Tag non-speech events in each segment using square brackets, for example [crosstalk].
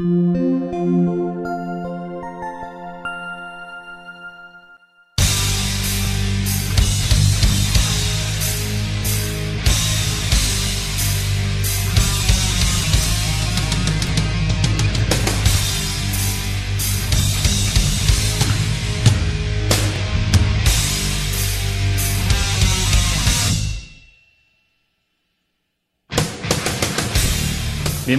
Mm-hmm.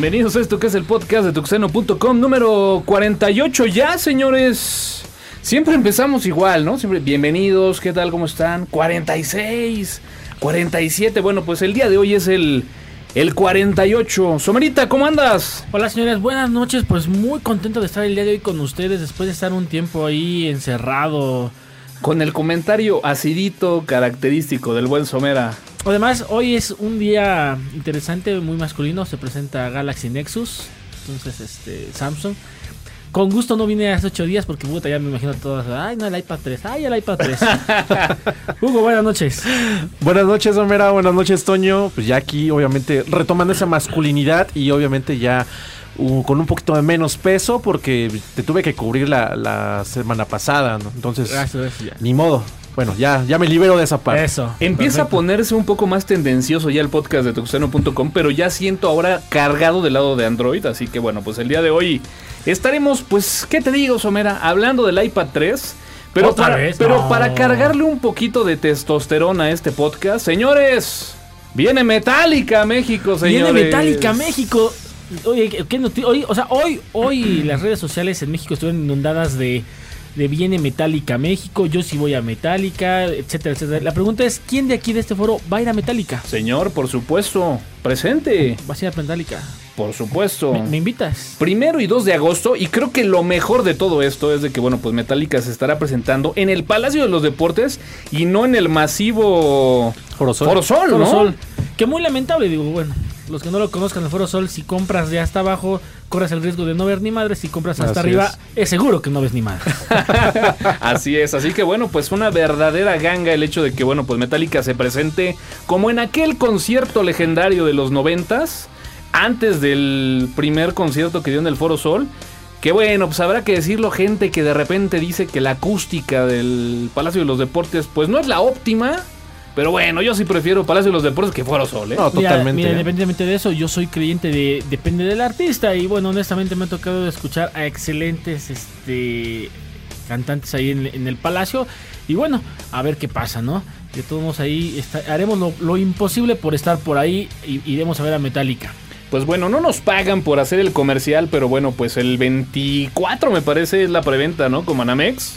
Bienvenidos a esto que es el podcast de tuxeno.com número 48 ya, señores. Siempre empezamos igual, ¿no? Siempre bienvenidos, ¿qué tal? ¿Cómo están? 46, 47. Bueno, pues el día de hoy es el el 48. Somerita, ¿cómo andas? Hola señores, buenas noches. Pues muy contento de estar el día de hoy con ustedes después de estar un tiempo ahí encerrado. Con el comentario acidito característico del buen Somera. Además, hoy es un día interesante, muy masculino. Se presenta Galaxy Nexus. Entonces, este, Samsung. Con gusto no vine hace ocho días porque puta, ya me imagino todas. Ay, no, el iPad 3. Ay, el iPad 3. [laughs] Hugo, buenas noches. Buenas noches, Homera. Buenas noches, Toño. Pues ya aquí, obviamente, retomando esa masculinidad y obviamente ya uh, con un poquito de menos peso porque te tuve que cubrir la, la semana pasada, ¿no? Entonces, Gracias, ni modo. Bueno, ya, ya me libero de esa parte. Eso. Empieza a ponerse un poco más tendencioso ya el podcast de tuxeno.com, pero ya siento ahora cargado del lado de Android, así que bueno, pues el día de hoy estaremos, pues, ¿qué te digo, Somera? Hablando del iPad 3. Pero, ¿Otra para, vez? pero No. para cargarle un poquito de testosterona a este podcast, señores, viene Metallica a México, señores. Viene Metallica México. Oye, ¿qué- hoy, o sea, hoy, hoy las redes sociales en México estuvieron inundadas de, de viene Metallica México, yo sí voy a Metallica, etcétera, etcétera. La pregunta es, ¿quién de aquí de este foro va a ir a Metallica? Señor, por supuesto, presente, ¿Vas a ir a Metallica? por supuesto. ¿Me, me invitas? Primero y 2 de agosto, y creo que lo mejor de todo esto es de que, bueno, pues Metallica se estará presentando en el Palacio de los Deportes y no en el masivo Foro Sol. Foro Sol, Foro ¿no? Sol. Que muy lamentable, digo, bueno, los que no lo conozcan, el Foro Sol, si compras de hasta abajo, corres el riesgo de no ver ni madre. Si compras hasta Así arriba, es. es. seguro que no ves ni madre. [laughs] Así es, así que bueno, pues una verdadera ganga el hecho de que, bueno, pues Metallica se presente como en aquel concierto legendario de los noventas, antes del primer concierto que dio en el Foro Sol. Que bueno, pues habrá que decirlo, gente que de repente dice que la acústica del Palacio de los Deportes, pues no es la óptima. Pero bueno, yo sí prefiero Palacio de los Deportes que Foro Sol, ¿eh? No, totalmente. mira, independientemente de eso, yo soy creyente de depende del artista y bueno, honestamente me ha tocado escuchar a excelentes este cantantes ahí en, en el palacio y bueno, a ver qué pasa, ¿no? De todos modos ahí está- haremos lo, lo imposible por estar por ahí y iremos a ver a Metallica. Pues bueno, no nos pagan por hacer el comercial, pero bueno, pues el 24 me parece es la preventa, ¿no? Con Manamex.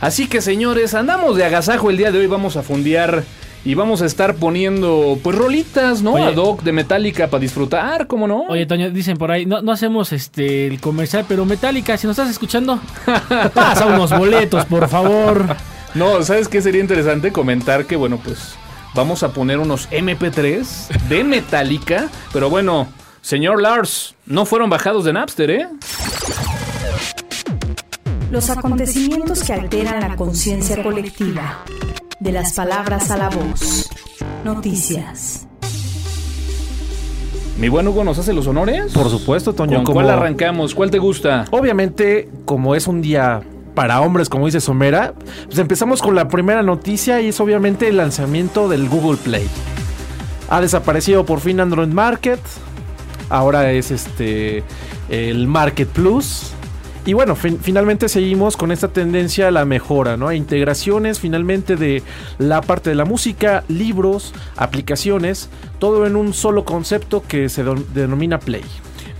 Así que señores, andamos de agasajo el día de hoy, vamos a fundear y vamos a estar poniendo pues rolitas, ¿no? Oye. Ad hoc de Metallica para disfrutar, ¿cómo no? Oye, Toño, dicen por ahí, no, no hacemos este el comercial, pero Metallica, si nos estás escuchando, [laughs] pasa unos boletos, por favor. No, ¿sabes qué sería interesante? Comentar que, bueno, pues vamos a poner unos MP3 de Metallica, pero bueno, señor Lars, no fueron bajados de Napster, ¿eh? Los acontecimientos que alteran la conciencia colectiva. De las palabras a la voz. Noticias. Mi buen Hugo nos hace los honores. Por supuesto, Toño. ¿Con como- cuál arrancamos? ¿Cuál te gusta? Obviamente, como es un día para hombres, como dice Somera, pues empezamos con la primera noticia y es obviamente el lanzamiento del Google Play. Ha desaparecido por fin Android Market. Ahora es este el Market Plus. Y bueno, fin- finalmente seguimos con esta tendencia a la mejora, ¿no? A integraciones finalmente de la parte de la música, libros, aplicaciones, todo en un solo concepto que se denomina Play.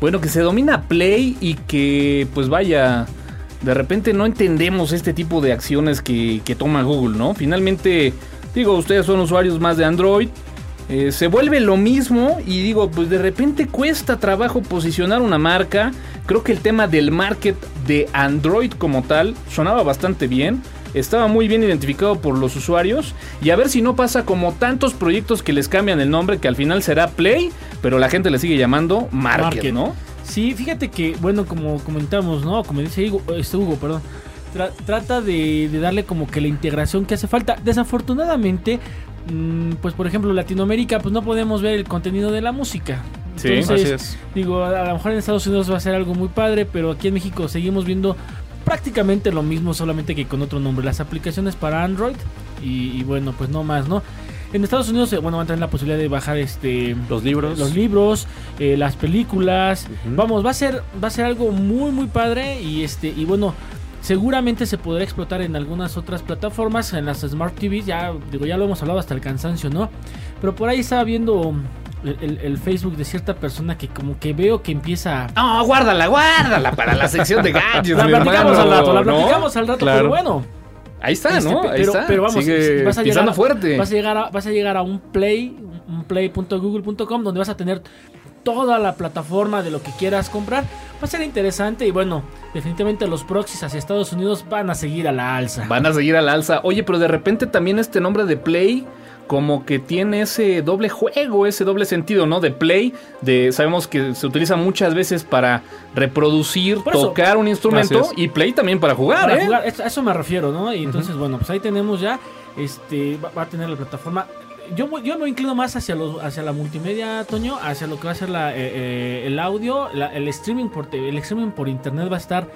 Bueno, que se domina Play y que, pues vaya, de repente no entendemos este tipo de acciones que, que toma Google, ¿no? Finalmente, digo, ustedes son usuarios más de Android. eh, se vuelve lo mismo y digo, pues de repente cuesta trabajo posicionar una marca. Creo que el tema del market de Android como tal sonaba bastante bien. Estaba muy bien identificado por los usuarios. Y a ver si no pasa como tantos proyectos que les cambian el nombre, que al final será Play, pero la gente le sigue llamando Market, Market. ¿no? Sí, fíjate que, bueno, como comentamos, ¿no? Como dice Hugo, este Hugo, perdón. tra- trata de, de darle como que la integración que hace falta. Desafortunadamente, mm, pues por ejemplo, Latinoamérica, pues no podemos ver el contenido de la música. Sí, Entonces, así es. digo, a lo mejor en Estados Unidos va a ser algo muy padre, pero aquí en México seguimos viendo prácticamente lo mismo, solamente que con otro nombre. Las aplicaciones para Android y, y bueno, pues no más, ¿no? En Estados Unidos, eh, bueno, van a tener la posibilidad de bajar este Los libros. los libros, eh, las películas. Vamos, va a ser va a ser algo muy muy padre y este y bueno, seguramente se podrá explotar en algunas otras plataformas, en las Smart TVs, ya digo, ya lo hemos hablado hasta el cansancio, ¿no? Pero por ahí estaba viendo el, Facebook de cierta persona que como que veo que empieza No, guárdala, guárdala para la sección de [laughs] gadgets. la platicamos hermano, al rato, la ¿no? platicamos al rato, Claro. pero bueno. Ahí está, Este, ¿no? pe- Ahí pero, está. pero vamos, Sigue vas a llegar a, fuerte. Vas a llegar a, vas a llegar a un play, un play.google.com donde vas a tener toda la plataforma de lo que quieras comprar. Va a ser interesante y bueno, definitivamente los proxies hacia Estados Unidos van a seguir a la alza. Van a seguir al alza. Oye, pero de repente también este nombre de Play como que tiene ese doble juego, ese doble sentido, ¿no? De Play, de sabemos que se utiliza muchas veces para reproducir, eso. tocar un instrumento y Play también para jugar, Para ¿eh? jugar, a eso me refiero, ¿no? Y entonces, bueno, pues ahí tenemos ya, este, va, va a tener la plataforma. Yo, me- yo me inclino más hacia, los, hacia la multimedia, Toño, hacia lo que va a ser la, eh, eh, el audio, la- el streaming por te- el streaming por internet va a estar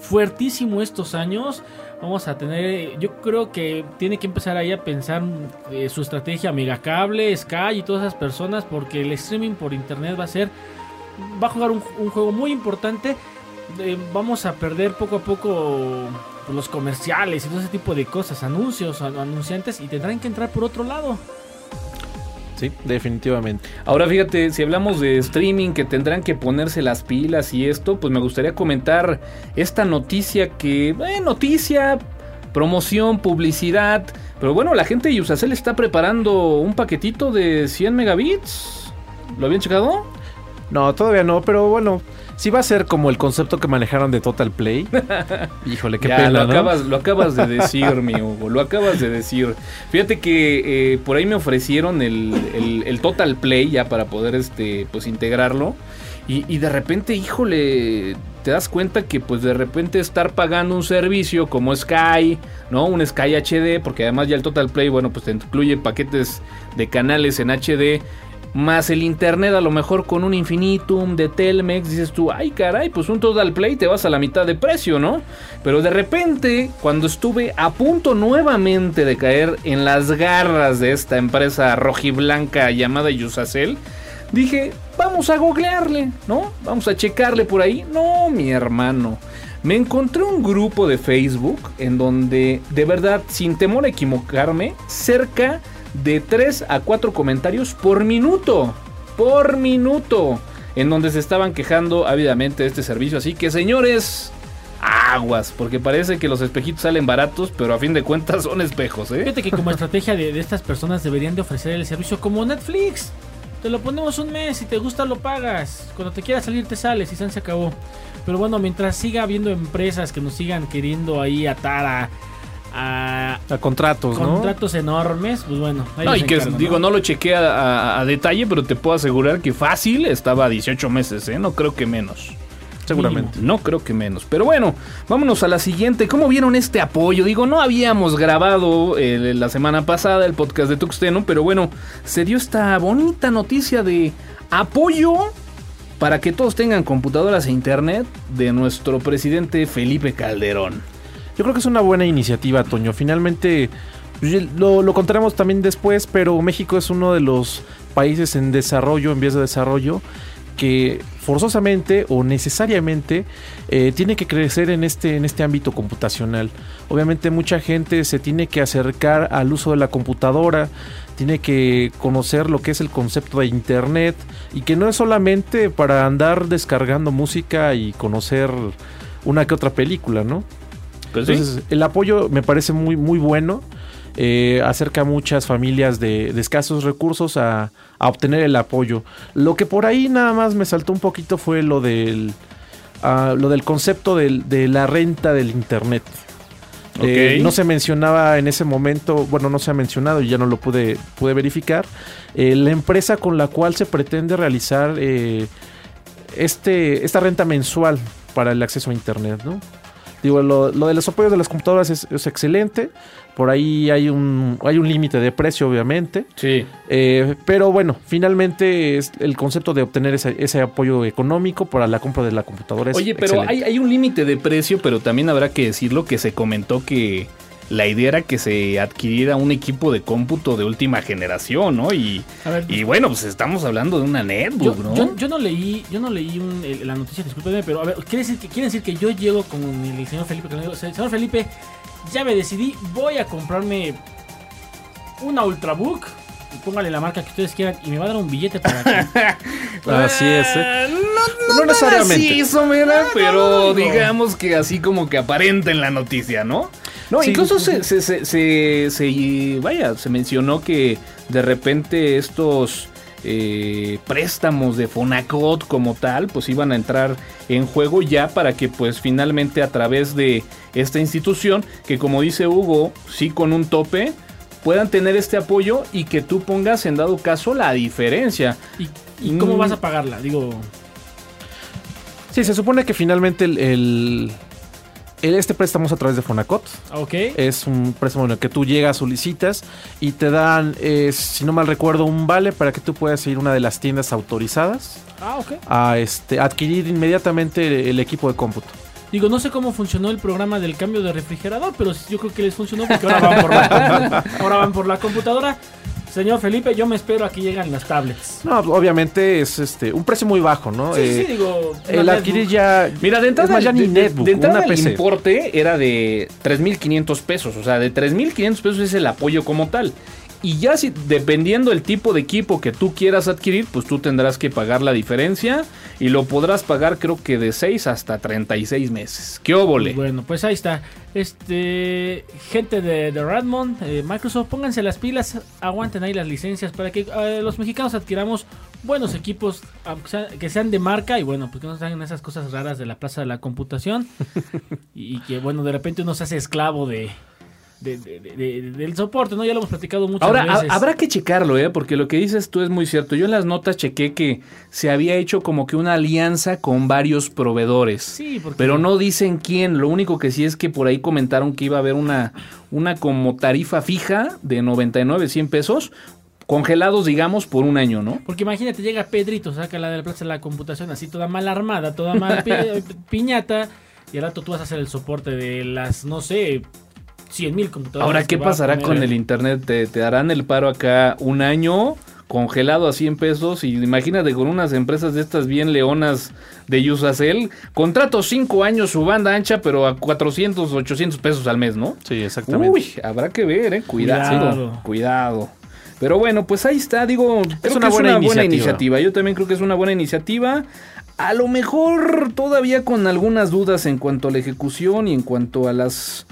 fuertísimo estos años. Vamos a tener, yo creo que tiene que empezar ahí a pensar eh, su estrategia Megacable, Sky y todas esas personas, porque el streaming por internet va a ser, va a jugar un, juego muy importante. Eh, vamos a perder poco a poco pues, los comerciales y todo ese tipo de cosas, anuncios, an- anunciantes y tendrán que entrar por otro lado. Sí, definitivamente. Ahora fíjate, si hablamos de streaming que tendrán que ponerse las pilas y esto, pues me gustaría comentar esta noticia que, eh, noticia, promoción, publicidad, pero bueno, la gente de Usacell está preparando un paquetito de 100 megabits. ¿Lo habían checado? No, todavía no, pero bueno, sí va a ser como el concepto que manejaron de Total Play. [laughs] Híjole, qué ya, pena, lo, ¿no? acabas, lo acabas de [laughs] decir, mi Hugo, lo acabas de decir. Fíjate que eh, por ahí me ofrecieron el, el- el Total Play ya para poder este, pues, integrarlo. Y, y de repente, híjole, te das cuenta que pues de repente estar pagando un servicio como Sky, ¿no? Un Sky HD, porque además ya el Total Play, bueno, pues te incluye paquetes de canales en HD. Más el internet, a lo mejor con un infinitum de Telmex, dices tú, ay caray, pues un Total Play te vas a la mitad de precio, ¿no? Pero de repente, cuando estuve a punto nuevamente de caer en las garras de esta empresa rojiblanca llamada Yusacel, dije, vamos a googlearle, ¿no? Vamos a checarle por ahí. No, mi hermano. Me encontré un grupo de Facebook en donde, de verdad, sin temor a equivocarme, cerca de 3 a 4 comentarios por minuto. Por minuto. En donde se estaban quejando ávidamente de este servicio. Así que, señores, aguas. Porque parece que los espejitos salen baratos, pero a fin de cuentas son espejos, ¿eh? Fíjate que como estrategia de, estas personas deberían de ofrecer el servicio como Netflix. Te lo ponemos un mes, si te gusta lo pagas. Cuando te quieras salir te sales y se acabó. Pero bueno, mientras siga habiendo empresas que nos sigan queriendo ahí atar a, a A contratos, ¿no? contratos enormes, pues bueno. ahí No, y que encargo, digo, no lo chequé a, a- a detalle, pero te puedo asegurar que fácil estaba a 18 meses, ¿eh? No creo que menos. Seguramente. No creo que menos. Pero bueno, vámonos a la siguiente. ¿Cómo vieron este apoyo? Digo, no habíamos grabado eh, la semana pasada el podcast de Tuxteno, pero bueno, se dio esta bonita noticia de apoyo para que todos tengan computadoras e internet de nuestro presidente Felipe Calderón. Yo creo que es una buena iniciativa, Toño. Finalmente, pues, lo, contaremos también después, pero México es uno de los países en desarrollo, en vías de desarrollo, que forzosamente o necesariamente eh, tiene que crecer en este, en este ámbito computacional. Obviamente mucha gente se tiene que acercar al uso de la computadora, tiene que conocer lo que es el concepto de Internet y que no es solamente para andar descargando música y conocer una que otra película, ¿no? Sí. Entonces, el apoyo me parece muy, muy bueno. eh, acerca a muchas familias de, de escasos recursos a, a obtener el apoyo. Lo que por ahí nada más me saltó un poquito fue lo del, ah, lo del concepto del- de la renta del Internet. Eh, Ok. no se mencionaba en ese momento, bueno, no se ha mencionado y ya no lo pude, pude verificar, eh, la empresa con la cual se pretende realizar eh, este, esta renta mensual para el acceso a Internet, ¿no? Digo, lo, lo de los apoyos de las computadoras es, es excelente. Por ahí hay un, hay un límite de precio, obviamente. Sí. Eh, pero bueno, finalmente es el concepto de obtener ese, ese apoyo económico para la compra de la computadora es Oye, pero hay, hay un límite de precio, pero también habrá que decirlo que se comentó que la idea era que se adquiriera un equipo de cómputo de última generación, ¿no? Y, A ver, y bueno, pues estamos hablando de una yo, netbook, ¿no? yo- yo no leí, yo no leí un- el- la noticia, discúlpeme, pero a ver, quiere decir que, quiere decir que yo llego con el señor Felipe, digo, señor Felipe, ya me decidí, voy a comprarme una Ultrabook, y póngale la marca que ustedes quieran, y me va a dar un billete para que... [laughs] Así es, ¿eh? Ah, No, No no, necesariamente. necesariamente. Somera, pero no, digamos que así como que aparenta en la noticia, ¿no? No, Sí. incluso se, se, se, se- se- vaya, se mencionó que de repente estos eh, préstamos de Fonacot como tal, pues iban a entrar en juego ya para que pues finalmente a través de esta institución, que como dice Hugo, sí con un tope, puedan tener este apoyo y que tú pongas en dado caso la diferencia. ¿Y, y cómo Mm. vas a pagarla? Digo, Sí, se supone que finalmente el, este préstamo es a través de Fonacot. ok. Es un préstamo en el que tú llegas, solicitas y te dan, eh, si no mal recuerdo, un vale para que tú puedas ir a una de las tiendas autorizadas Ah, ok. a este, adquirir inmediatamente el, el equipo de cómputo. Digo, no sé cómo funcionó el programa del cambio de refrigerador, pero yo creo que les funcionó porque ahora van por la, [laughs] ahora van por la computadora. Señor Felipe, yo me espero a que lleguen las tablets. No, obviamente es este un precio muy bajo, ¿no? Sí, Eh, sí, digo. una el adquirir ya. Mira, de entrada, es más, ya de, ni de- netbook, de entrada una el importe era de 3.500 pesos. O sea, de 3.500 pesos es el apoyo como tal. Y ya si, dependiendo el tipo de equipo que tú quieras adquirir, pues tú tendrás que pagar la diferencia. Y lo podrás pagar creo que de 6 hasta 36 meses. ¡Qué óvole! Bueno, pues ahí está. Este, gente de, de Redmond, eh, Microsoft, pónganse las pilas, aguanten ahí las licencias para que eh, los mexicanos adquiramos buenos equipos aunque sea- que sean de marca y bueno, pues que no salgan esas cosas raras de la plaza de la computación [laughs] y que bueno, de repente uno se hace esclavo de, de- de- de- de- del soporte, ¿no? Ya lo hemos platicado muchas Ahora, veces. habrá que checarlo, ¿eh? Porque lo que dices tú es muy cierto. Yo en las notas chequé que se había hecho como que una alianza con varios proveedores. Sí, porque Pero no dicen quién. Lo único que sí es que por ahí comentaron que iba a haber una, una como tarifa fija de 99, 100 pesos, congelados, digamos, por un año, ¿no? Porque imagínate, llega Pedrito, saca la de la plaza de la computación así toda mal armada, toda mal pi- [laughs] piñata, y al rato tú vas a hacer el soporte de las, no sé, 100 mil computadoras. Ahora, ¿qué pasará con el- internet? ¿Te, te harán el paro acá un año? Congelado a 100 pesos y imagínate con unas empresas de estas bien leonas de Usacell, contrato 5 años su banda ancha pero a 400, 800 pesos al mes, ¿no? Sí, exactamente. Uy, habrá que ver, eh. Cuidado, Cuidado. cuidado. Pero bueno, pues ahí está, digo, creo una que buena es una buena iniciativa. iniciativa. Yo también creo que es una buena iniciativa. A lo mejor todavía con algunas dudas en cuanto a la ejecución y en cuanto a las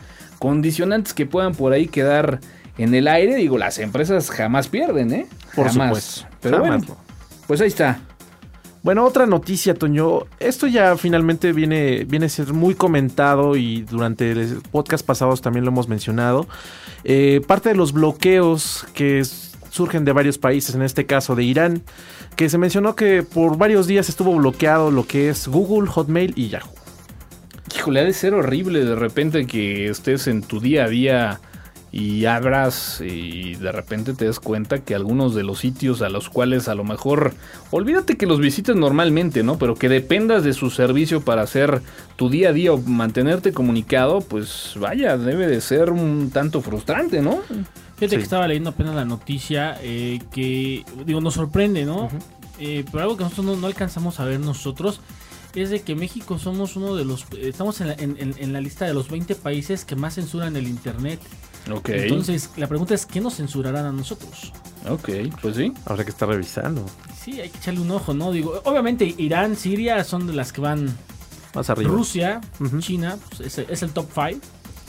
condicionantes que puedan por ahí quedar en el aire. Digo, las empresas jamás pierden, ¿eh? Por Jamás. supuesto. Pero Jamás, bueno, no. pues ahí está. Bueno, otra noticia, Toño. Esto ya finalmente viene, viene a ser muy comentado y durante podcast pasados también lo hemos mencionado. Eh, parte de los bloqueos que surgen de varios países, en este caso de Irán, que se mencionó que por varios días estuvo bloqueado lo que es Google, Hotmail y Yahoo. Híjole, ha de ser horrible de repente que estés en tu día a día y abras y de repente te des cuenta que algunos de los sitios a los cuales a lo mejor, olvídate que los visites normalmente, ¿no? Pero que dependas de su servicio para hacer tu día a día o mantenerte comunicado, pues vaya, debe de ser un tanto frustrante, ¿no? Fíjate Sí. que estaba leyendo apenas la noticia eh, que, digo, nos sorprende, ¿no? Eh, pero algo que nosotros no, no alcanzamos a ver nosotros es de que México somos uno de los, estamos en la, en- en- en la lista de los 20 países que más censuran el Internet. Ok. Entonces, la pregunta es, ¿qué nos censurarán a nosotros? ok, pues sí. Habrá que estar revisando. Sí, hay que echarle un ojo, ¿no? Digo, obviamente Irán, Siria son de las que van. Más arriba. Rusia. China, pues, es, es el top 5.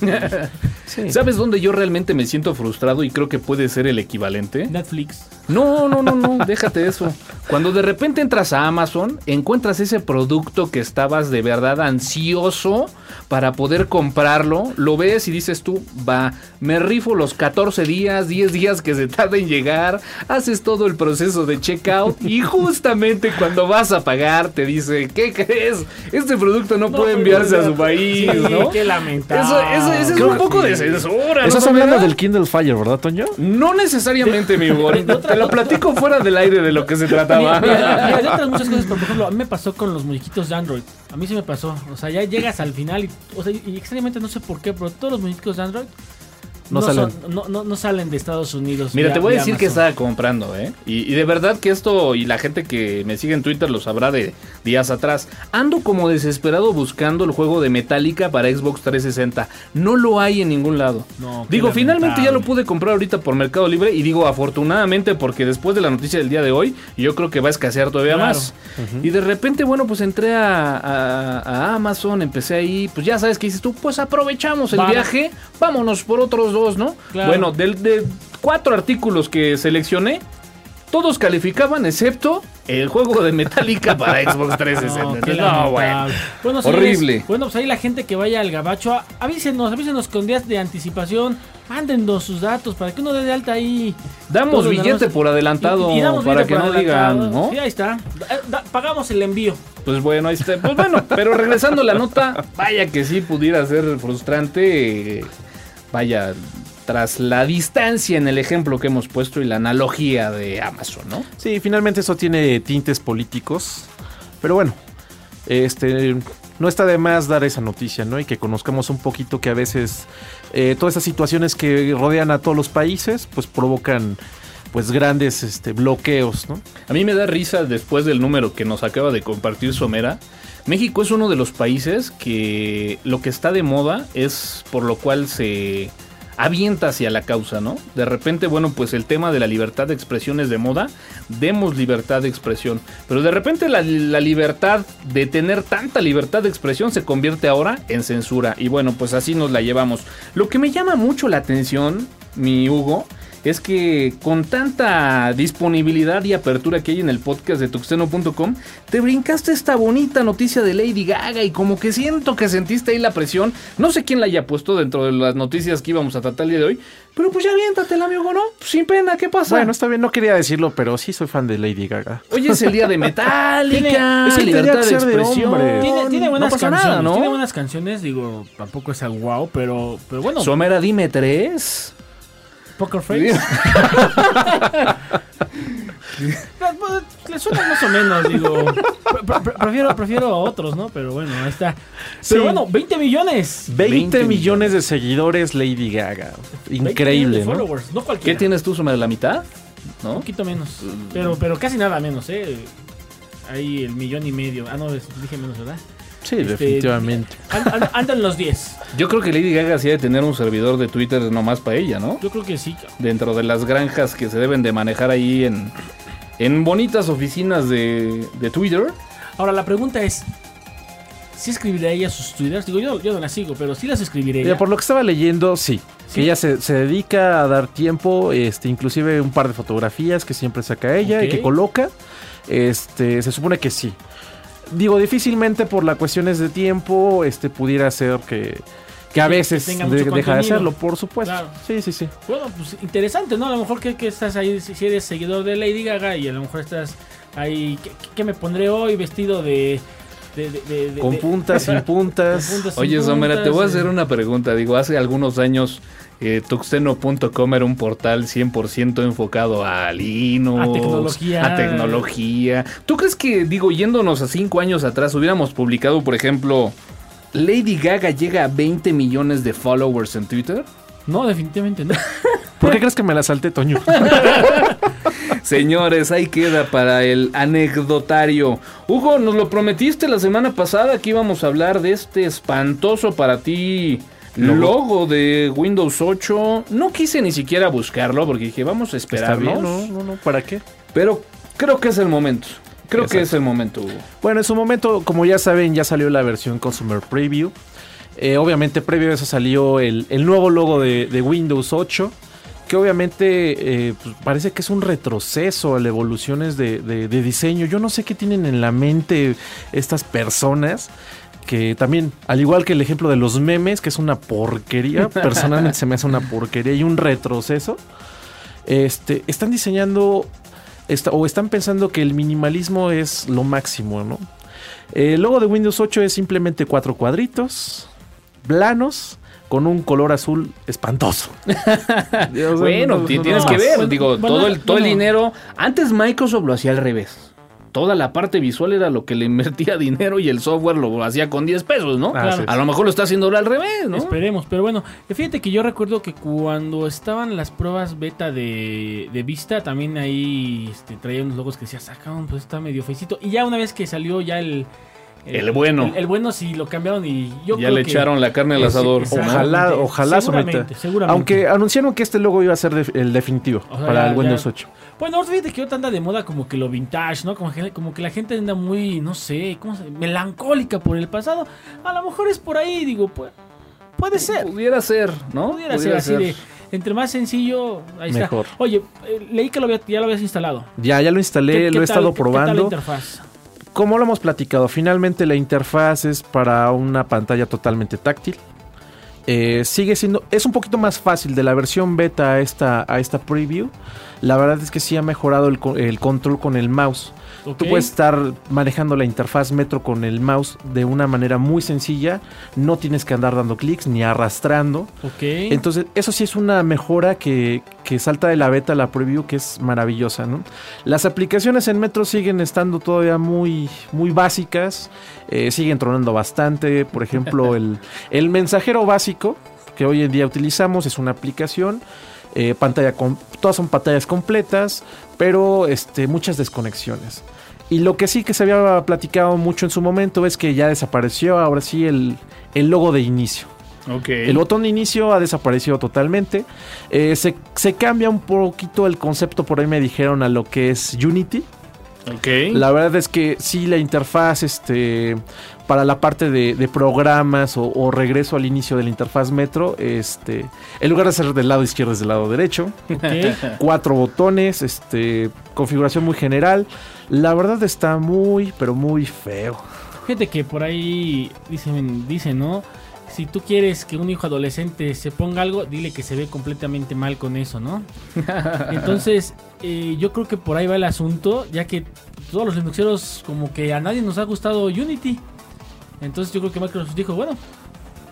[laughs] Sí. ¿Sabes dónde yo realmente me siento frustrado y creo que puede ser el equivalente? Netflix. No, no, no, no, déjate eso. Cuando de repente entras a Amazon, encuentras ese producto que estabas de verdad ansioso para poder comprarlo, lo ves y dices tú, va, me rifo los 14 días, 10 días que se tarda en llegar, haces todo el proceso de checkout y justamente cuando vas a pagar te dice, ¿qué crees? Este producto no, puede enviarse a su país, Sí, ¿no? Qué lamentable. Eso, eso- eso es Creo un poco de censura. ¿no, Estás hablando del Kindle Fire, ¿verdad, Toño? No necesariamente, mi Hugo. Te lo platico fuera del aire de lo que se trataba. Mira, otras muchas cosas, por ejemplo, a mí me pasó con los muñequitos de Android. A mí sí me pasó. O sea, ya llegas al final y, o sea, y extrañamente no sé por qué, pero todos los muñequitos de Android No salen. no, no- no salen de Estados Unidos. Mira, te voy a decir que estaba comprando, ¿eh? Y, y de verdad que esto, y la gente que me sigue en Twitter lo sabrá de días atrás, ando como desesperado buscando el juego de Metallica para Xbox 360. No lo hay en ningún lado. Digo, finalmente ya lo pude comprar ahorita por Mercado Libre y digo afortunadamente porque después de la noticia del día de hoy, yo creo que va a escasear todavía Claro. más. Y de repente, bueno, pues entré a, a- a Amazon, empecé ahí, pues ya sabes que dices tú, pues aprovechamos el viaje, vámonos por otros dos, ¿no? Claro. Bueno, del- de cuatro artículos que seleccioné, todos calificaban excepto el juego de Metallica [laughs] para Xbox 360. No, bueno. Horrible. bueno, pues ahí la gente que vaya al gabacho, avísenos, avísenos con días de anticipación, mándennos sus datos para que uno dé de alta ahí. Damos billete por adelantado y- y damos para que no digan. ¿no? Sí, ahí está. Da- da- pagamos el envío. Pues bueno, ahí está. Pues bueno, pero regresando a la nota, vaya que sí pudiera ser frustrante. eh, Vaya, tras la distancia en el ejemplo que hemos puesto y la analogía de Amazon, ¿no? Sí, finalmente eso tiene tintes políticos. Pero bueno, este no está de más dar esa noticia, ¿no? Y que conozcamos un poquito que a veces eh, todas esas situaciones que rodean a todos los países, pues provocan pues grandes este, bloqueos, ¿no? A mí me da risa después del número que nos acaba de compartir Somera. México es uno de los países que lo que está de moda es por lo cual se avienta hacia la causa, ¿no? De repente, bueno, pues el tema de la libertad de expresión es de moda, demos libertad de expresión, pero de repente la, libertad de tener tanta libertad de expresión se convierte ahora en censura y bueno, pues así nos la llevamos. Lo que me llama mucho la atención, mi Hugo, es que con tanta disponibilidad y apertura que hay en el podcast de tuxteno.com, te brincaste esta bonita noticia de Lady Gaga y como que siento que sentiste ahí la presión. No sé quién la haya puesto dentro de las noticias que íbamos a tratar el día de hoy, pero pues ya aviéntatela, amigo, ¿no? Sin pena, ¿qué pasa? Bueno, está bien, no quería decirlo, pero sí soy fan de Lady Gaga. Hoy es el día de Metallica, Es libertad de expresión. Tiene, tiene buenas no pasa canciones, nada, ¿no? tiene buenas canciones, digo, tampoco es algo wow, pero, pero bueno, Somera, dime tres. Poker [laughs] Face. [laughs] Pues, Le suena más o menos, digo. Pre- pre- prefiero, prefiero a otros, ¿no? Pero bueno, ahí está. Pero Sí. bueno, 20 millones. 20, 20 millones de seguidores Lady Gaga. 20 Increíble, millones de ¿no? followers, no cualquiera. ¿Qué tienes tú, Somera, la mitad? Un ¿No? poquito menos. Pero, pero casi nada menos, ¿eh? Ahí el millón y medio. Ah, no, dije menos, ¿verdad? Sí, Este, definitivamente. and- and- Andan los 10. Yo creo que Lady Gaga sí debe tener un servidor de Twitter nomás para ella, ¿no? Yo creo que sí. cabrón. dentro de las granjas que se deben de manejar ahí en, en bonitas oficinas de, de Twitter. Ahora, la pregunta es: ¿si escribirá ella sus twitters? Digo, yo, yo no las sigo, pero sí las escribiré. Mira, por lo que estaba leyendo, sí. Sí. Que ella se, se dedica a dar tiempo, este, inclusive un par de fotografías que siempre saca ella y que coloca. Este, se supone que sí. Digo, difícilmente por las cuestiones de tiempo, este, pudiera ser que, que a Que- que veces tenga de- deja de hacerlo, por supuesto. Claro. Sí, sí, sí. Bueno, pues interesante, ¿no? A lo mejor que, que estás ahí, si eres seguidor de Lady Gaga y a lo mejor estás ahí, ¿qué, qué me pondré hoy vestido de... de, de- de- de- Con de- puntas, sin [laughs] puntas. con puntas, sin Oye, Somera, te voy a puntas, hacer eh. una pregunta. Digo, hace algunos años eh, tuxteno.com era un portal 100% enfocado a Linux, A tecnología. a tecnología. ¿Tú crees que, digo, yéndonos a cinco años atrás, hubiéramos publicado, por ejemplo, Lady Gaga llega a 20 millones de followers en Twitter? No, definitivamente no. [laughs] ¿Por qué crees que me la salté, Toño? [laughs] Señores, ahí queda para el anecdotario. Hugo, nos lo prometiste la semana pasada que íbamos a hablar de este espantoso para ti Logo. logo de Windows 8. No quise ni siquiera buscarlo porque dije, vamos a esperarnos. bien, no, no, no, ¿para qué? Pero creo que es el momento. Creo que es el momento, Hugo. Bueno, en su momento, como ya saben, ya salió la versión Consumer Preview. Eh, obviamente, previo a eso salió el, el nuevo logo de, de Windows 8. Que que obviamente eh, pues, parece que es un retroceso a las evoluciones de, de- de diseño. Yo no sé qué tienen en la mente estas personas. Que también, al igual que el ejemplo de los memes, que es una porquería, [laughs] personalmente se me hace una porquería y un retroceso. Este, están diseñando esta- o están pensando que el minimalismo es lo máximo, ¿no? El logo de Windows 8 es simplemente cuatro cuadritos, planos, con un color azul espantoso. [laughs] Bueno, no- ti- no- tienes no que ver, digo, bueno, todo el, todo el dinero. Antes Microsoft lo hacía al revés. Toda la parte visual era lo que le invertía [laughs] dinero y el software lo hacía con 10 pesos, ¿no? A lo mejor lo está haciendo ahora al revés, ¿no? Esperemos, pero bueno, fíjate que yo recuerdo que cuando estaban las pruebas beta de, de Vista, también ahí este, traía unos logos que decía, sacaron, pues está medio feicito. Y ya una vez que salió ya el... El bueno. El, el bueno sí lo cambiaron y yo ya creo le que- echaron la carne al Eh, asador. Ojalá, ojalá seguramente, someta. seguramente. Aunque anunciaron que este logo iba a ser de- el definitivo O sea, para ya- el Windows ya- 8. Bueno, fíjate que ahorita anda de moda como que lo vintage, ¿no? Como que, como que la gente anda muy, no sé, ¿cómo se melancólica por el pasado. A lo mejor es por ahí, digo, pues, puede ser. Pudiera ser, ¿no? Pudiera ser así de, entre más sencillo, ahí Mejor. está. Oye, eh, leí que lo había- ya lo habías instalado. Ya, ya lo instalé, ¿Qué- qué lo he tal- estado qué- qué tal la probando. interfaz? Como lo hemos platicado, finalmente la interfaz es para una pantalla totalmente táctil. Eh, sigue siendo, es un poquito más fácil de la versión beta a esta, a esta preview. La verdad es que sí ha mejorado el, co- el control con el mouse. Tú puedes estar manejando la interfaz Metro con el mouse de una manera muy sencilla. No tienes que andar dando clics ni arrastrando. Ok. Entonces, eso sí es una mejora que, que salta de la beta a la preview que es maravillosa, ¿no? Las aplicaciones en Metro siguen estando todavía muy, muy básicas, eh, siguen tronando bastante. Por ejemplo, [laughs] el, el mensajero básico que hoy en día utilizamos es una aplicación. eh, pantalla con, todas son pantallas completas, pero este, muchas desconexiones. Y lo que sí que se había platicado mucho en su momento es que ya desapareció ahora sí el, el logo de inicio. Ok. El botón de inicio ha desaparecido totalmente. Eh, se, se cambia un poquito el concepto, por ahí me dijeron, a lo que es Unity. ok. La verdad es que sí, la interfaz este, para la parte de, de programas o, o regreso al inicio de la interfaz Metro, este, en lugar de ser del lado izquierdo es del lado derecho. ok. Cuatro botones, este, configuración muy general. La verdad está muy, pero muy feo. Fíjate que por ahí dicen, dicen, ¿no? Si tú quieres que un hijo adolescente se ponga algo, dile que se ve completamente mal con eso, ¿no? [laughs] Entonces, eh, yo creo que por ahí va el asunto, ya que todos los Linuxeros, como que a nadie nos ha gustado Unity. Entonces, yo creo que Microsoft dijo, bueno,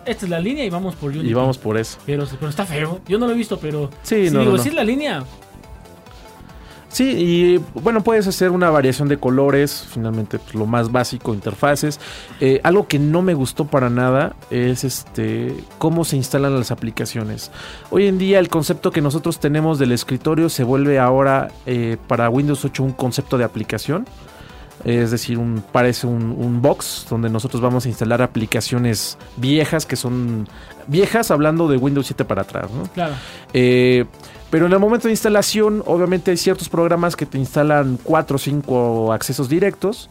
esta es la línea y vamos por Unity. Y vamos por eso. Pero, pero está feo. Yo no lo he visto, pero. Sí, si no, digo, no, no. si es la línea. Sí, y bueno, puedes hacer una variación de colores, finalmente pues, lo más básico, interfaces. Eh, algo que no me gustó para nada es este cómo se instalan las aplicaciones. Hoy en día el concepto que nosotros tenemos del escritorio se vuelve ahora eh, para Windows 8 un concepto de aplicación. Es decir, un, parece un, un box donde nosotros vamos a instalar aplicaciones viejas que son viejas hablando de Windows 7 para atrás, ¿no? Claro. Eh, pero en el momento de instalación, obviamente hay ciertos programas que te instalan 4 o 5 accesos directos.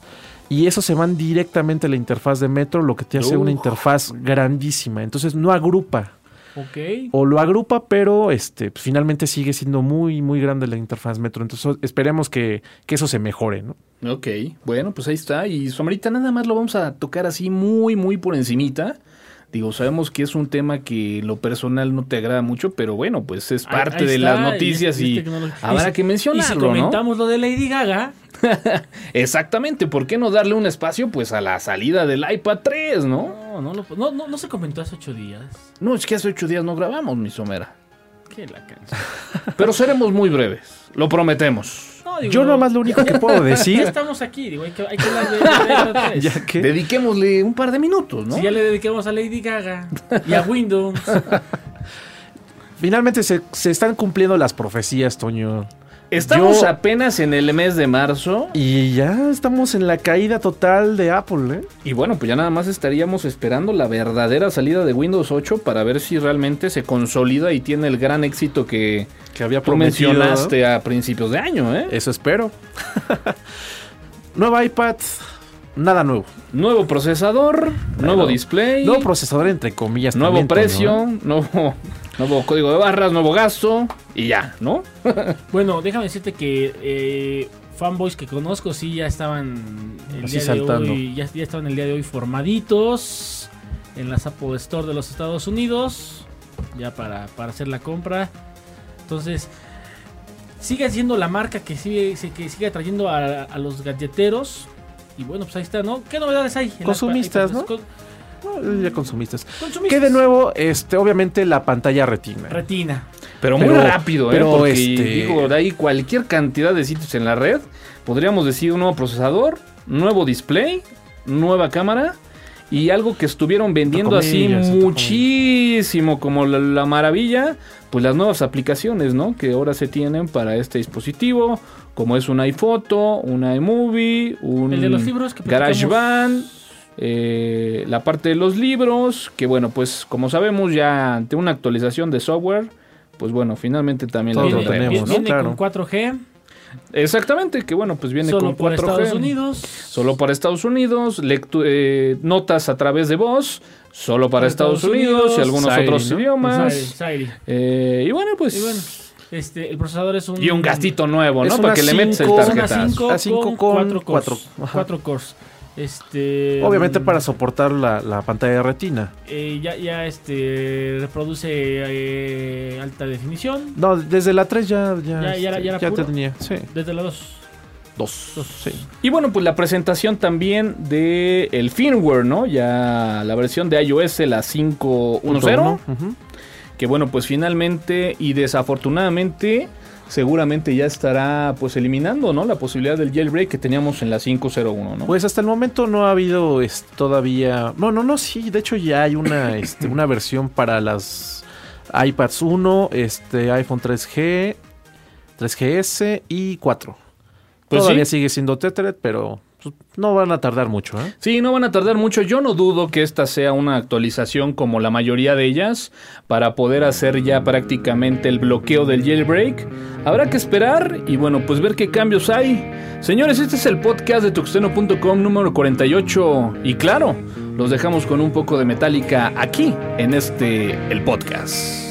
Y esos se van directamente a la interfaz de Metro, lo que te hace una interfaz grandísima. Entonces no agrupa. Ok. O lo agrupa, pero este, pues, finalmente sigue siendo muy, muy grande la interfaz Metro. Entonces esperemos que, que eso se mejore, ¿no? Ok, bueno, pues ahí está. Y Somerita, nada más lo vamos a tocar así muy, muy por encimita. Digo, sabemos que es un tema que en lo personal no te agrada mucho, pero bueno, pues es parte ahí de está, las noticias y es habrá Y si- que Y si mencionarlo, ¿no? comentamos lo de Lady Gaga, [laughs] Exactamente, ¿por qué no darle un espacio pues a la salida del iPad 3, no? no, no, lo- no, no, no se comentó hace ocho días. No, es que hace ocho días no grabamos, mi Somera. Que la canción. [laughs] Pero seremos muy breves, lo prometemos. No, digo, Yo nomás lo único que puedo [laughs] Ya decir, estamos aquí, digo, hay que, hay que hablar de, de iPad 3. [laughs] ya que Dediquémosle un par de minutos, ¿no? Si ya le dedicamos a Lady Gaga y a Windows. [laughs] finalmente se, se están cumpliendo las profecías, Toño. Estamos Yo- apenas en el mes de marzo Y ya estamos en la caída total de Apple, ¿eh? y bueno, pues ya nada más estaríamos esperando la verdadera salida de Windows 8 para ver si realmente se consolida y tiene el gran éxito que Que había tú prometido. mencionaste a principios de año, ¿eh? Eso espero. [laughs] Nuevo iPad, nada nuevo. Nuevo procesador, nuevo display, Nuevo procesador entre comillas. nuevo también, precio, ¿eh? nuevo... Nuevo código de barras, nuevo gasto y ya, ¿no? [laughs] Bueno, déjame decirte que eh, fanboys que conozco sí ya estaban el Así día saltando. de hoy, ya, ya estaban el día de hoy formaditos en las Apple Store de los Estados Unidos, ya para, para hacer la compra. Entonces, sigue siendo la marca que sigue, que sigue atrayendo a, a los galleteros. Y bueno, pues ahí está, ¿no? ¿Qué novedades hay? Consumistas, ¿no? No, ya consumistas. consumistas. Que de nuevo, este, obviamente la pantalla retina. Retina. Pero muy Pero- rápido, ¿eh? pero, Porque este- digo, de ahí cualquier cantidad de sitios en la red. Podríamos decir un nuevo procesador, nuevo display, nueva cámara y algo que estuvieron vendiendo así comillas, muchísimo como la, la maravilla, pues las nuevas aplicaciones, ¿no? Que ahora se tienen para este dispositivo, como es un iPhoto, un iMovie, un El de los libros que platicamos. GarageBand. Eh, la parte de los libros, que bueno, pues como sabemos ya ante una actualización de software, pues bueno, finalmente también la Viene, tenemos, ¿no? viene Claro. con 4G, Exactamente, que bueno, pues viene solo con por 4G. Estados Unidos. Solo para Estados Unidos, lectu- eh, notas a través de voz, solo para Para Estados, Estados Unidos, Unidos, y algunos otros ¿no? idiomas. Zaire, Zaire. Eh, y bueno, pues. Y bueno, este, el procesador es un... y un gastito nuevo, ¿no? Para que le metes el cinco- Es una tarjetazo. 5 A5 con con 4 cores. cuatro, ajá. 4 cores. Este, Obviamente mm, para soportar la, la pantalla de retina. eh, ya, ya este reproduce eh, alta definición. No, desde la 3 ya, ya, Ya- ya era- este, ya era ya puro. tenía. Sí, Desde la 2. dos. Sí. Y bueno, pues la presentación también de el firmware, ¿no? Ya la versión de iOS, la 5.1.0. Ujú. Que bueno, pues finalmente y desafortunadamente seguramente ya estará pues eliminando, ¿no? La posibilidad del jailbreak que teníamos en la 501, ¿no? Pues hasta el momento no ha habido es, todavía. No, no, no, sí. De hecho, ya hay una, [laughs] este, una versión para las iPads 1, este, iPhone 3G, 3GS y 4. Pues todavía sí. sigue siendo Tethered, pero no van a tardar mucho, ¿eh? Sí, no van a tardar mucho. Yo no dudo que esta sea una actualización como la mayoría de ellas para poder hacer ya prácticamente el bloqueo del jailbreak. Habrá que esperar y bueno, pues ver qué cambios hay. Señores, este es el podcast de tuxteno.com número 48 y claro, los dejamos con un poco de Metallica aquí en este el podcast.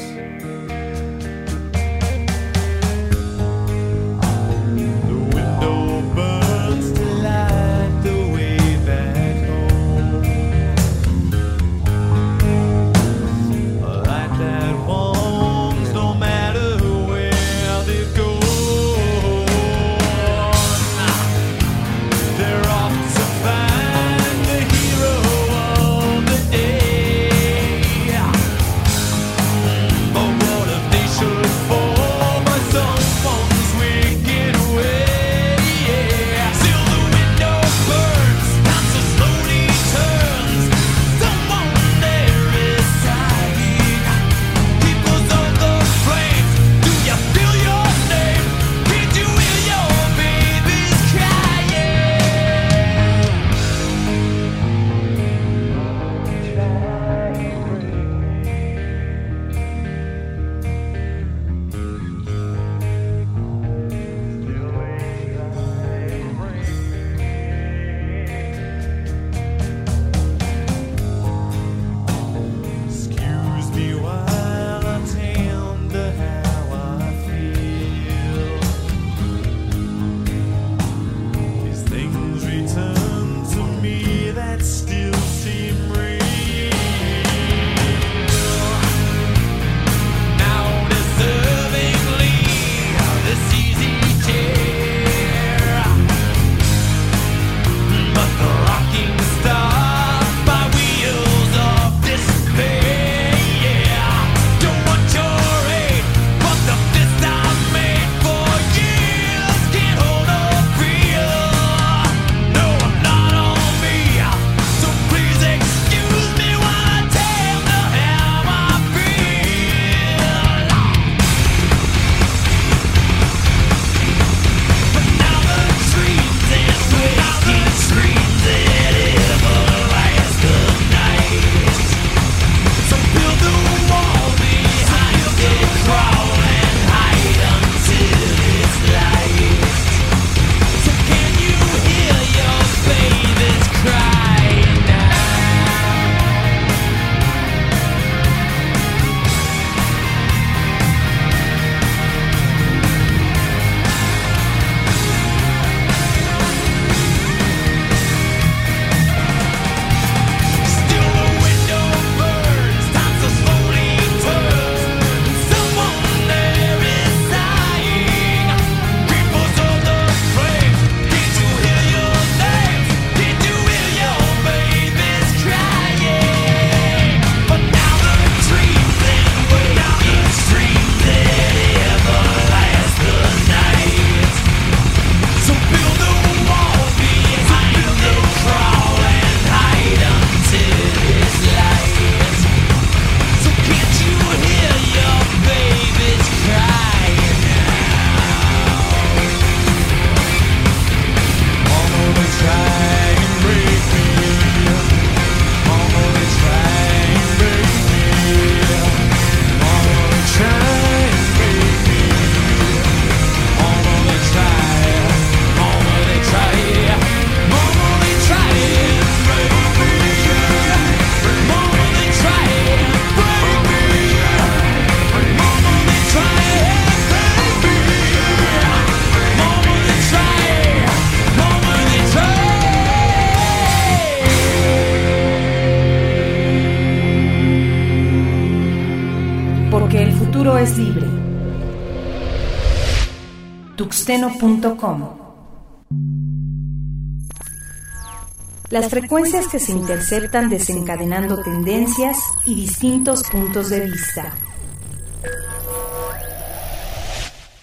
Las frecuencias que se interceptan desencadenando tendencias y distintos puntos de vista.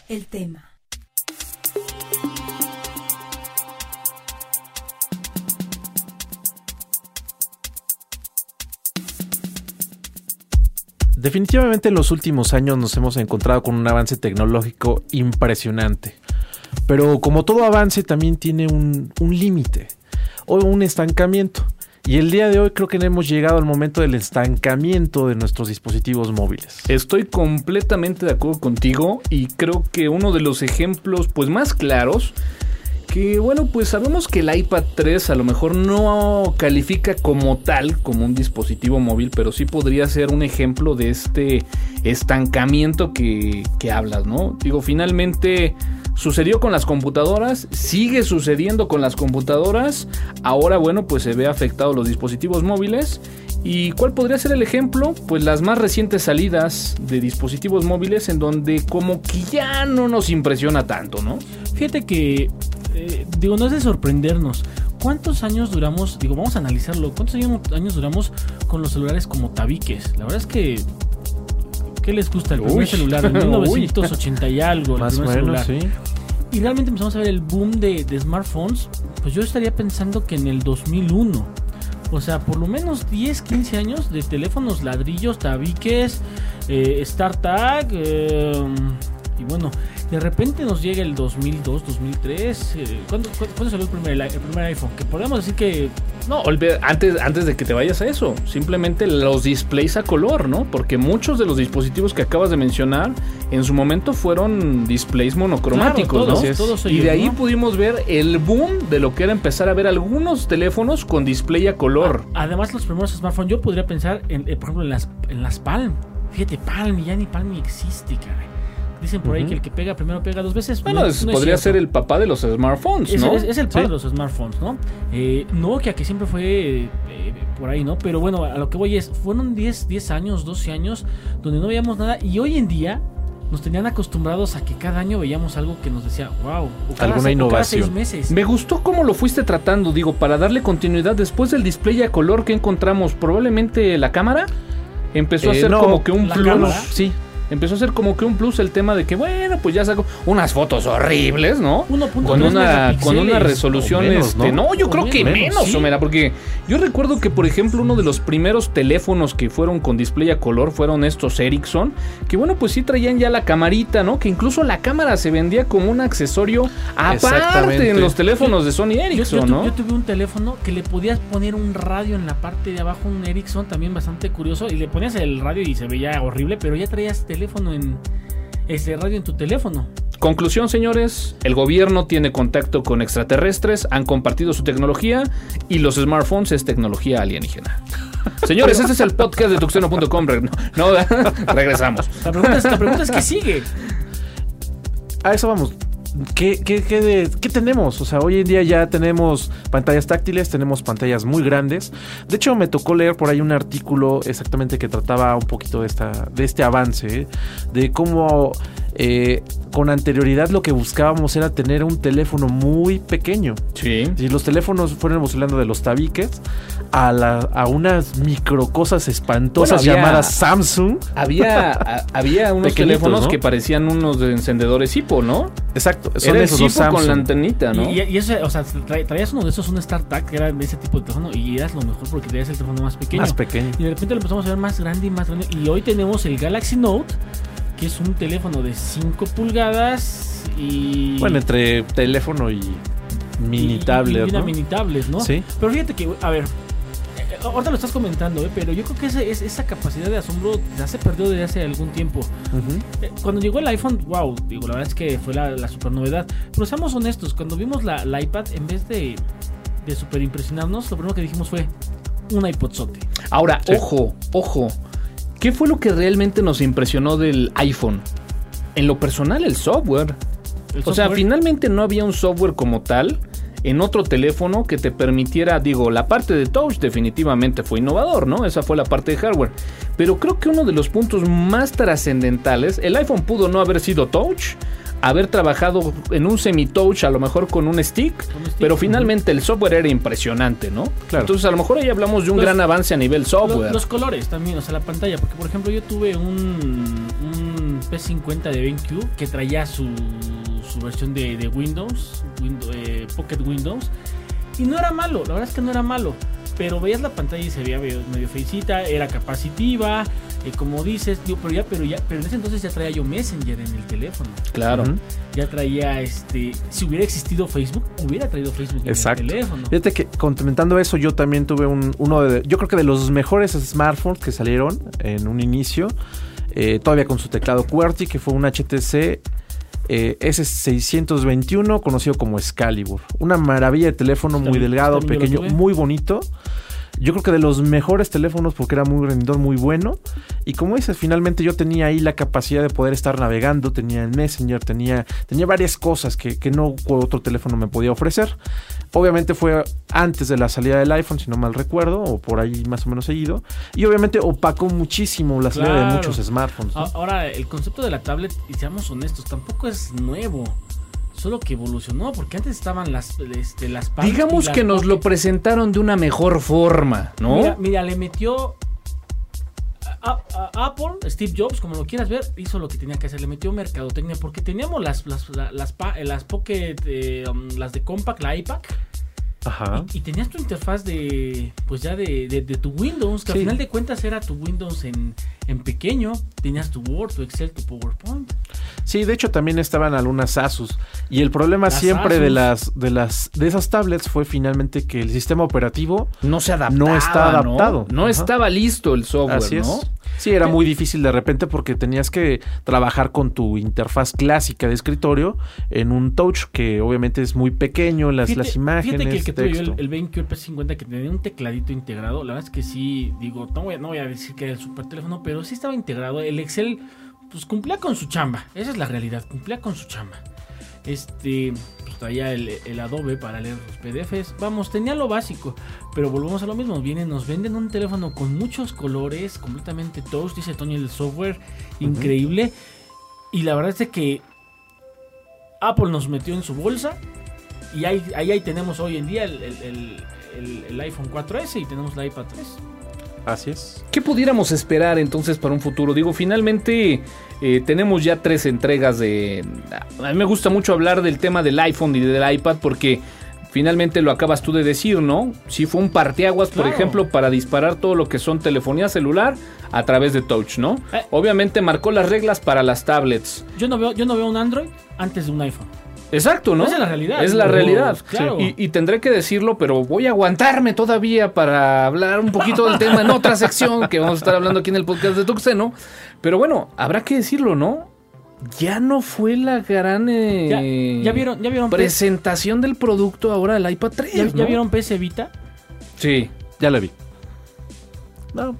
El tema. Definitivamente en los últimos años nos hemos encontrado con un avance tecnológico impresionante. Pero como todo avance también tiene un, límite o un estancamiento. Y el día de hoy creo que hemos llegado al momento del estancamiento de nuestros dispositivos móviles. Estoy completamente de acuerdo contigo y creo que uno de los ejemplos pues más claros que bueno pues sabemos que el iPad 3 a lo mejor no califica como tal como un dispositivo móvil pero sí podría ser un ejemplo de este estancamiento que, que hablas no digo finalmente Sucedió con las computadoras, sigue sucediendo con las computadoras. Ahora, bueno, pues se ve afectado los dispositivos móviles. ¿Y cuál podría ser el ejemplo? Pues las más recientes salidas de dispositivos móviles en donde como que ya no nos impresiona tanto, ¿no? Fíjate que, eh, digo, no es de sorprendernos. ¿Cuántos años duramos? Digo, vamos a analizarlo. ¿Cuántos años, años duramos con los celulares como tabiques? La verdad es que. ¿Qué les gusta? El primer Uy. celular, [laughs] en 1980 y algo. el Más primer menos, celular. sí. y realmente empezamos a ver el boom de, de smartphones, pues yo estaría pensando que en el 2001. O sea, por lo menos 10, 15 años de teléfonos ladrillos, tabiques, eh, StarTag. eh, y bueno, de repente nos llega el 2002, 2003. eh, ¿cuándo, cu- cuándo salió el primer, el primer iPhone? Que podemos decir que No, olvida- antes, antes de que te vayas a eso, simplemente los displays a color, ¿no? Porque muchos de los dispositivos que acabas de mencionar en su momento fueron displays monocromáticos, Claro, todos, ¿no? todos y de ahí ¿no? pudimos ver el boom de lo que era empezar a ver algunos teléfonos con display a color. Además, los primeros smartphones, yo podría pensar, en, eh, por ejemplo, en las, en las Palm. Fíjate, Palm, ya ni Palm ni existe, caray. Dicen por ahí que el que pega primero pega dos veces. bueno, No- es- no es podría ser el papá de los smartphones, Es, ¿no? es- es el padre Sí. de los smartphones, ¿no? Eh, Nokia, que siempre fue eh, por ahí, ¿no? Pero bueno, a lo que voy es, fueron 10, 10 años, 12 años, donde no veíamos nada. Y hoy en día nos tenían acostumbrados a que cada año veíamos algo que nos decía, wow. O cada, Alguna se- o cada innovación. seis meses. Me gustó cómo lo fuiste tratando, digo, para darle continuidad después del display a color que encontramos, probablemente la cámara empezó a Eh, ser no, como que un plus. cámara. Sí, empezó a ser como que un plus el tema de que, bueno, pues ya sacó unas fotos horribles, ¿no? 1.3 Con una, con una resolución, menos, este, ¿no? no, yo O creo que menos, sí. Homera, porque yo recuerdo que, por ejemplo, uno de los primeros teléfonos que fueron con display a color fueron estos Ericsson, que bueno, pues sí traían ya la camarita, ¿no? Que incluso la cámara se vendía como un accesorio aparte en los teléfonos de Sony Yo, yo Ericsson, ¿no? yo tuve un teléfono que le podías poner un radio en la parte de abajo, un Ericsson también bastante curioso, y le ponías el radio y se veía horrible, pero ya traías teléfono en ese radio en tu teléfono. Conclusión, señores, el gobierno tiene contacto con extraterrestres, han compartido su tecnología y los smartphones es tecnología alienígena. [laughs] Señores, este es el podcast de tuxeno.com. No, [laughs] regresamos. La pregunta es, la pregunta es ¿qué sigue? A eso vamos. ¿Qué, qué, qué de- qué tenemos? O sea, hoy en día ya tenemos pantallas táctiles, tenemos pantallas muy grandes. De hecho, me tocó leer por ahí un artículo exactamente que trataba un poquito de, esta, de este avance, ¿eh? de cómo eh, con anterioridad lo que buscábamos era tener un teléfono muy pequeño. Sí. Y los teléfonos fueron evolucionando de los tabiques a, la- a unas micro cosas espantosas Bueno, había- llamadas Samsung. Había, a- había [laughs] unos teléfonos ¿no? que parecían unos de encendedores Hippo, ¿no? Exacto, son Era esos Hippo con la Samsung. antenita, ¿no? Y, y eso, o sea, tra- traías uno de esos, un StarTAC, que era de ese tipo de teléfono, y eras lo mejor porque traías el teléfono más pequeño. Más pequeño. Y de repente lo empezamos a ver más grande y más grande. Y hoy tenemos el Galaxy Note, que es un teléfono de 5 pulgadas y. Bueno, entre teléfono y mini y- y- tablet, y mini tablet, ¿no? Sí. Pero fíjate que, a ver, ahorita lo estás comentando, ¿eh? pero yo creo que ese- esa capacidad de asombro ya se perdió desde hace algún tiempo. Eh, Cuando llegó el iPhone, wow, digo, la verdad es que fue la, la super novedad. Pero seamos honestos, cuando vimos la, la iPad, en vez de, de super impresionarnos, lo primero que dijimos fue un iPodzote. Ahora, Sí. ojo, ojo. ¿Qué fue lo que realmente nos impresionó del iPhone? En lo personal, el software. El O sea, finalmente no había un software como tal en otro teléfono que te permitiera, digo, la parte de touch definitivamente fue innovador, ¿no? Esa fue la parte de hardware. Pero creo que uno de los puntos más trascendentales, el iPhone pudo no haber sido touch, haber trabajado en un semi-touch, a lo mejor con un stick, Con un stick, pero finalmente el software era impresionante, ¿no? Claro. Entonces a lo mejor ahí hablamos de un Los- gran avance a nivel software. Los, colores también, o sea, la pantalla. Porque, por ejemplo, yo tuve un, un P50 de BenQ que traía su, su versión de, de Windows, Windows eh, Pocket Windows. Y no era malo, la verdad es que no era malo. Pero veías la pantalla y se veía medio, medio feicita, era capacitiva, eh, como dices, digo, pero ya, pero ya, pero en ese entonces ya traía yo Messenger en el teléfono. Claro. Ya traía este. Si hubiera existido Facebook, hubiera traído Facebook Exacto. en el teléfono. Fíjate que complementando eso, yo también tuve un, uno de, yo creo que de los mejores smartphones que salieron en un inicio, eh, todavía con su teclado QWERTY, que fue un HTC eh, S621, conocido como Excalibur. Una maravilla de teléfono, muy delgado, pequeño, muy bonito. Yo creo que de los mejores teléfonos porque era muy rendidor, muy bueno. Y como dices, finalmente yo tenía ahí la capacidad de poder estar navegando, tenía el Messenger, tenía, tenía varias cosas que, que no otro teléfono me podía ofrecer. Obviamente fue antes de la salida del iPhone, si no mal recuerdo, o por ahí más o menos seguido. Y obviamente opacó muchísimo la salida de muchos smartphones. Ahora, el concepto de la tablet, y seamos honestos, tampoco es nuevo. Solo que evolucionó, porque antes estaban las, este, las Digamos las que nos lo presentaron de una mejor forma, ¿no? Mira, mira, le metió. a- a- a Apple, Steve Jobs, como lo quieras ver, hizo lo que tenía que hacer. Le metió mercadotecnia porque teníamos las, las, la- las, eh, las Pocket, eh, um, las de Compact, la iPad, Ajá. y, y tenías tu interfaz de, pues ya de, de- de tu Windows, que Sí. al final de cuentas era tu Windows en, en pequeño. Tenías tu Word, tu Excel, tu PowerPoint. Sí, de hecho también estaban algunas Asus y el problema Las siempre de las de las de esas tablets fue finalmente que el sistema operativo No se adaptaba. No está adaptado. No, estaba listo el software, Así es. Sí, era muy difícil de repente porque tenías que trabajar con tu interfaz clásica de escritorio en un touch que obviamente es muy pequeño, las, las imágenes, Fíjate que el que tuve yo, texto. el, el BenQ, el P50, que tenía un tecladito integrado, la verdad es que sí, digo, no voy, a- no voy a decir que era el super teléfono, pero sí estaba integrado. El Excel, pues cumplía con su chamba, esa es la realidad, cumplía con su chamba. Este, traía el, el Adobe para leer los PDFs, vamos, tenía lo básico, pero volvemos a lo mismo, vienen, nos venden un teléfono con muchos colores, completamente touch, dice Tony, el software. Increíble, y la verdad es que Apple nos metió en su bolsa y ahí, ahí, ahí tenemos hoy en día el- el- el iPhone 4S y tenemos la iPad 3. Así es. ¿Qué pudiéramos esperar entonces para un futuro? Digo, finalmente eh, tenemos ya tres entregas de... A mí me gusta mucho hablar del tema del iPhone y del iPad porque finalmente lo acabas tú de decir, ¿no? Sí fue un parteaguas, por Claro. ejemplo, para disparar todo lo que son telefonía celular a través de touch, ¿no? Eh. Obviamente marcó las reglas para las tablets. Yo no veo, yo no veo un Android antes de un iPhone. Exacto, ¿no? Esa es la realidad. Es la No, realidad. claro. Y, y tendré que decirlo, pero voy a aguantarme todavía para hablar un poquito del tema en otra sección que vamos a estar hablando aquí en el podcast de Tuxeno. Pero bueno, habrá que decirlo, ¿no? Ya no fue la gran eh, Ya, ya vieron, ya vieron, PS presentación del producto ahora del iPad 3. ya, vieron PS Vita. Sí. Ya lo vi. No,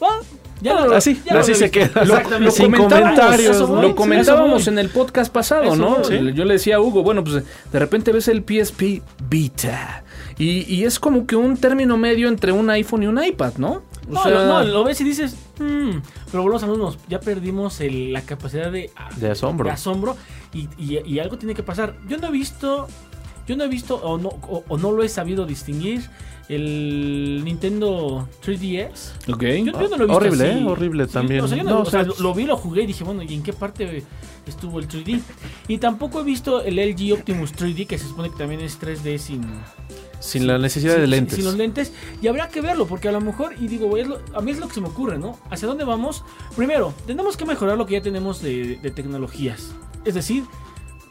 Ah, ya Ah, así, ya así se queda. Lo, lo Sin comentábamos, comentarios, eso ¿no? lo comentábamos en el podcast pasado, Eso ¿no? Yo le decía a Hugo, bueno, pues de repente ves el PSP Vita y, y es como que un término medio entre un iPhone y un iPad, ¿no? O No, sea, lo, no, lo ves y dices, "Hmm", pero volvemos a lo mismo, ya perdimos el- la capacidad de, De asombro. de asombro y, y- y algo tiene que pasar. Yo no he visto, yo no he visto o no, o, o no lo he sabido distinguir el Nintendo 3DS. ok. Yo, yo no lo he visto Horrible, así. ¿eh? Horrible también. O sea, yo no- No, o sea, lo, lo vi, lo jugué y dije, bueno, ¿y en qué parte estuvo el 3D? Y tampoco he visto el LG Optimus 3D, que se supone que también es 3D sin, sin la necesidad de lentes. Sin los lentes. Y habrá que verlo, porque a lo mejor, y digo, güey, es lo- a mí es lo que se me ocurre, ¿no? ¿Hacia dónde vamos? Primero, tenemos que mejorar lo que ya tenemos de, de tecnologías. Es decir,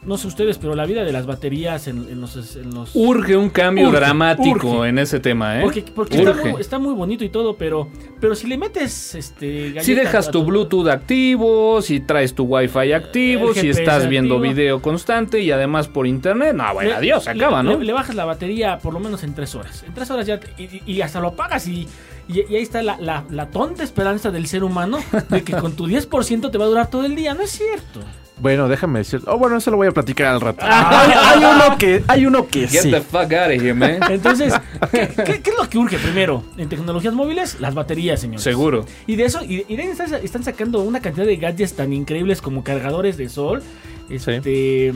no sé ustedes, pero la vida de las baterías en, en los... En los Urge un cambio Urge, dramático urge. en ese tema, ¿eh? porque porque está, muy, está muy bonito y todo, pero, pero si le metes este Si dejas tu Bluetooth activo, si traes tu Wi-Fi activo, si estás viendo activo. video constante y además por internet, no, bueno, Le- adiós, se le- acaba, ¿no? Le, le bajas la batería por lo menos en tres horas. En tres horas ya. te- y, y hasta lo apagas y, y, y ahí está la, la- la tonta esperanza del ser humano de que con tu 10% te va a durar todo el día. No es cierto. Bueno, déjame decir. Oh, bueno, eso lo voy a platicar al rato. [laughs] Hay, hay uno que, hay uno que Get sí. the fuck out of here, man. [laughs] Entonces, ¿qué, [laughs] qué- qué es lo que urge primero? En tecnologías móviles, las baterías, señores. Seguro. Y de eso, y, y de ahí están, están sacando una cantidad de gadgets tan increíbles como cargadores de sol. Este,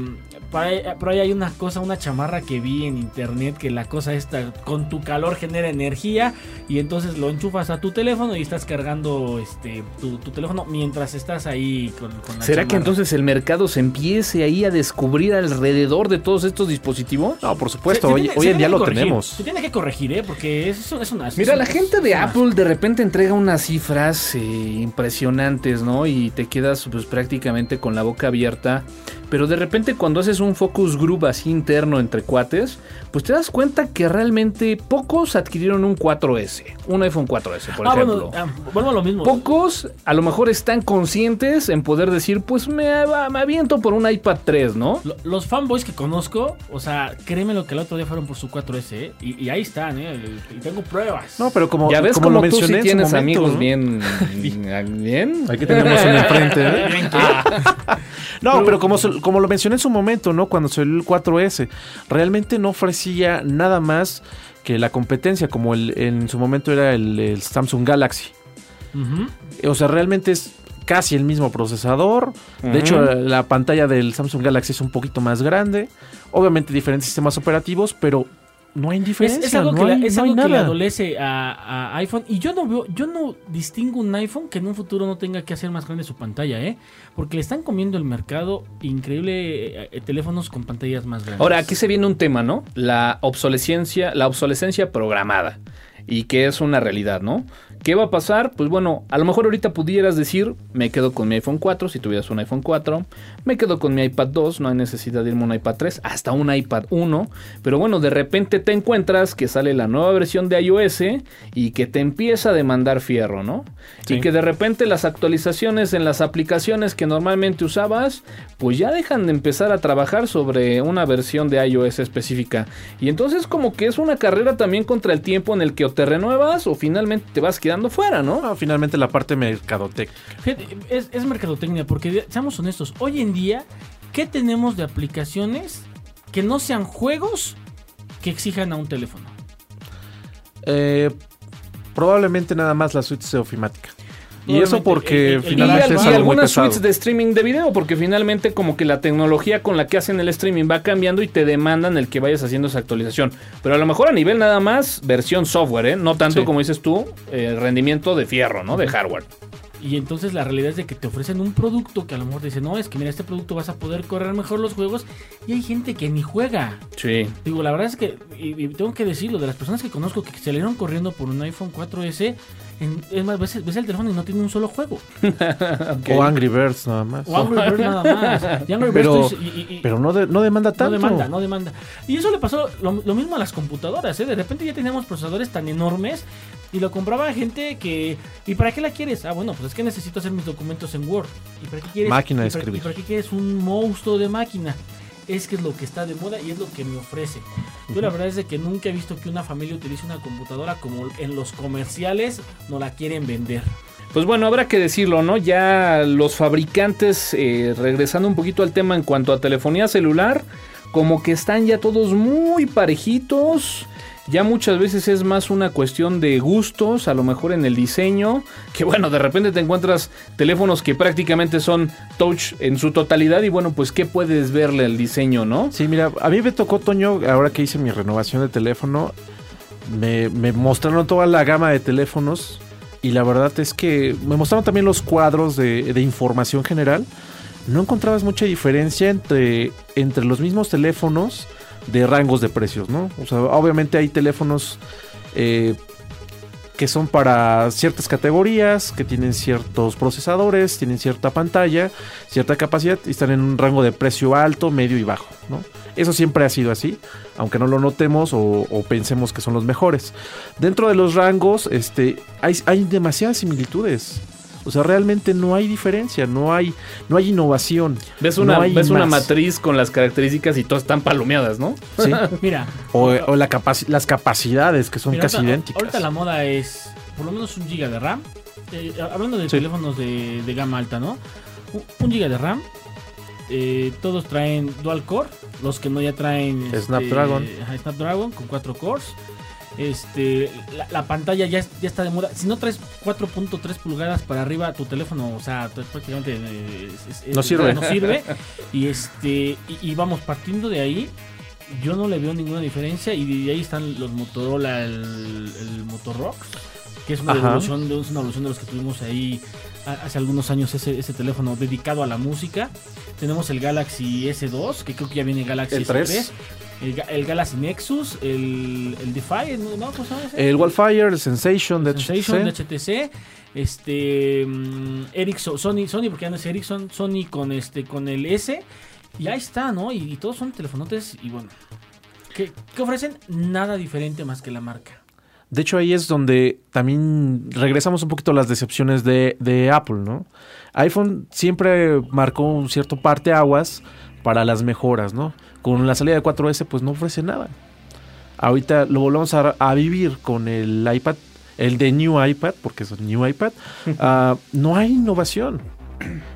por, ahí, por ahí hay una cosa, una chamarra que vi en internet que la cosa esta con tu calor genera energía y entonces lo enchufas a tu teléfono y estás cargando este tu, tu teléfono mientras estás ahí con, con la ¿Será que entonces el mercado se empiece ahí a descubrir alrededor de todos estos dispositivos? No, por supuesto, se hoy, tiene- hoy se en día lo corregir. tenemos. Se tiene que corregir, ¿eh? Porque es, es una... es Mira, una- la gente de una- Apple de repente entrega unas cifras eh, impresionantes, ¿no? Y te quedas pues prácticamente con la boca abierta. Pero de repente cuando haces un focus group así interno entre cuates, pues te das cuenta que realmente pocos adquirieron un 4S, un iPhone 4S, por Ah, ejemplo. bueno, ah, vuelvo a lo mismo. Pocos a lo mejor están conscientes en poder decir, pues me, va- me aviento por un iPad 3, ¿no? Lo- Los fanboys que conozco, o sea, créeme lo que el otro día fueron por su 4S, ¿eh? y, y ahí están, ¿eh? Y tengo pruebas. No, pero como, ya ves como como, lo tú mencioné sí en su tienes momento, amigos ¿no? bien, [laughs] bien. Aquí tenemos en el frente. ¿eh? [laughs] [laughs] No, pero como, como lo mencioné en su momento, ¿no? Cuando salió el 4S, realmente no ofrecía nada más que la competencia, como el, en su momento era el, el Samsung Galaxy. O sea, realmente es casi el mismo procesador. De hecho, la pantalla del Samsung Galaxy es un poquito más grande. Obviamente diferentes sistemas operativos, pero no hay diferencia. es algo, no que, es no algo que le adolece a, a iPhone. Y yo no veo, yo no distingo un iPhone que en un futuro no tenga que hacer más grande su pantalla, ¿eh? Porque le están comiendo el mercado increíble eh, teléfonos con pantallas más grandes. Ahora, aquí se viene un tema, ¿no? La obsolescencia, la obsolescencia programada. Y que es una realidad, ¿no? ¿Qué va a pasar? Pues bueno, a lo mejor ahorita pudieras decir, me quedo con mi iPhone 4, si tuvieras un iPhone 4, me quedo con mi iPad 2, no hay necesidad de irme a un iPad 3, hasta un iPad 1, pero bueno, de repente te encuentras que sale la nueva versión de iOS y que te empieza a demandar fierro, ¿no? Sí. Y que de repente las actualizaciones en las aplicaciones que normalmente usabas, pues ya dejan de empezar a trabajar sobre una versión de iOS específica. Y entonces como que es una carrera también contra el tiempo en el que o te renuevas o finalmente te vas quedando fuera, ¿no? No, finalmente la parte mercadotec. Fíjate, es, es mercadotecnia, porque seamos honestos, hoy en día, ¿qué tenemos de aplicaciones que no sean juegos que exijan a un teléfono? Eh, probablemente nada más la suite ofimática. Y eso porque el- el- el Y, finalmente al- y muy algunas suites de streaming de video, porque finalmente como que la tecnología con la que hacen el streaming va cambiando y te demandan el que vayas haciendo esa actualización. Pero a lo mejor a nivel nada más versión software, ¿eh? No tanto Sí. como dices tú, eh, rendimiento de fierro, ¿no? De hardware. Y entonces la realidad es de que te ofrecen un producto que a lo mejor te dicen, no, es que mira, este producto vas a poder correr mejor los juegos. Y hay gente que ni juega. Sí. Digo, la verdad es que, y, y tengo que decirlo, de las personas que conozco que salieron corriendo por un iPhone 4S, en- es más, ves, ves el teléfono y no tiene un solo juego. [laughs] O Angry Birds nada más. O Angry Birds nada más. Y Angry Birds Pero, tú dices- y- y- y- pero no, de- no demanda no tanto. demanda, no demanda. Y eso le pasó lo, lo mismo a las computadoras, ¿eh? De repente ya teníamos procesadores tan enormes y lo compraba gente que... ¿Y para qué la quieres? Ah, bueno, pues es que necesito hacer mis documentos en Word. ¿Y para qué quieres? Máquina de y para- escribir. ¿Y para qué quieres un monstruo de máquina? Es que es lo que está de moda y es lo que me ofrece. Yo la verdad es de que nunca he visto que una familia utilice una computadora como en los comerciales no la quieren vender. Pues bueno, habrá que decirlo, ¿no? Ya los fabricantes, eh, regresando un poquito al tema en cuanto a telefonía celular, como que están ya todos muy parejitos. Ya muchas veces es más una cuestión de gustos, a lo mejor en el diseño, que bueno, de repente te encuentras teléfonos que prácticamente son touch en su totalidad y bueno, pues qué puedes verle al diseño, ¿no? Sí, mira, a mí me tocó, Toño, ahora que hice mi renovación de teléfono, me, me mostraron toda la gama de teléfonos y la verdad es que me mostraron también los cuadros de, de información general. No encontrabas mucha diferencia entre, entre los mismos teléfonos de rangos de precios, ¿no? O sea, obviamente hay teléfonos eh, que son para ciertas categorías, que tienen ciertos procesadores, tienen cierta pantalla, cierta capacidad y están en un rango de precio alto, medio y bajo, ¿no? Eso siempre ha sido así, aunque no lo notemos o, o pensemos que son los mejores. Dentro de los rangos, este, hay, hay demasiadas similitudes. O sea, realmente no hay diferencia, no hay, no hay innovación. Ves no una, hay ves una matriz con las características y todas están palomeadas, ¿no? ¿sí? [laughs] Mira, O, o la capaci- las capacidades que son Mira, casi ahorita, idénticas. Ahorita la moda es por lo menos un giga de RAM. Eh, hablando de Sí. teléfonos de, de gama alta, ¿no? Un, un giga de RAM, eh, todos traen dual core, los que no ya traen este, Snapdragon. ajá, Snapdragon con 4 cores. Este, la, la pantalla ya, es- ya está de moda. Si no traes 4.3 pulgadas para arriba, tu teléfono, o sea, prácticamente eh, es- es- No sirve. No sirve. y este, y, y vamos partiendo de ahí. Yo no le veo ninguna diferencia y de ahí están los Motorola, el, el Motorox, que es una evolución, de, es una evolución de los que tuvimos ahí hace algunos años ese, ese teléfono dedicado a la música. Tenemos el Galaxy S2, que creo que ya viene Galaxy El S3. 3. El, Ga- el Galaxy Nexus, el, el Defy, ¿no? ¿Cómo se llama ese? El Wildfire, el Sensation de Sensation de HTC. HTC, este mm, Ericsson, Sony, Sony porque ya no es Ericsson, Sony con este con el S y ahí está, ¿no? Y, y todos son telefonotes y bueno, ¿qué, qué ofrecen? Nada diferente más que la marca. De hecho, ahí es donde también regresamos un poquito a las decepciones de, de Apple, ¿no? iPhone siempre marcó un cierto parteaguas para las mejoras, ¿no? Con la salida de 4S, pues no ofrece nada. Ahorita lo volvemos a, a vivir con el iPad, el de New iPad, porque es el New iPad. [laughs] Ah, no hay innovación.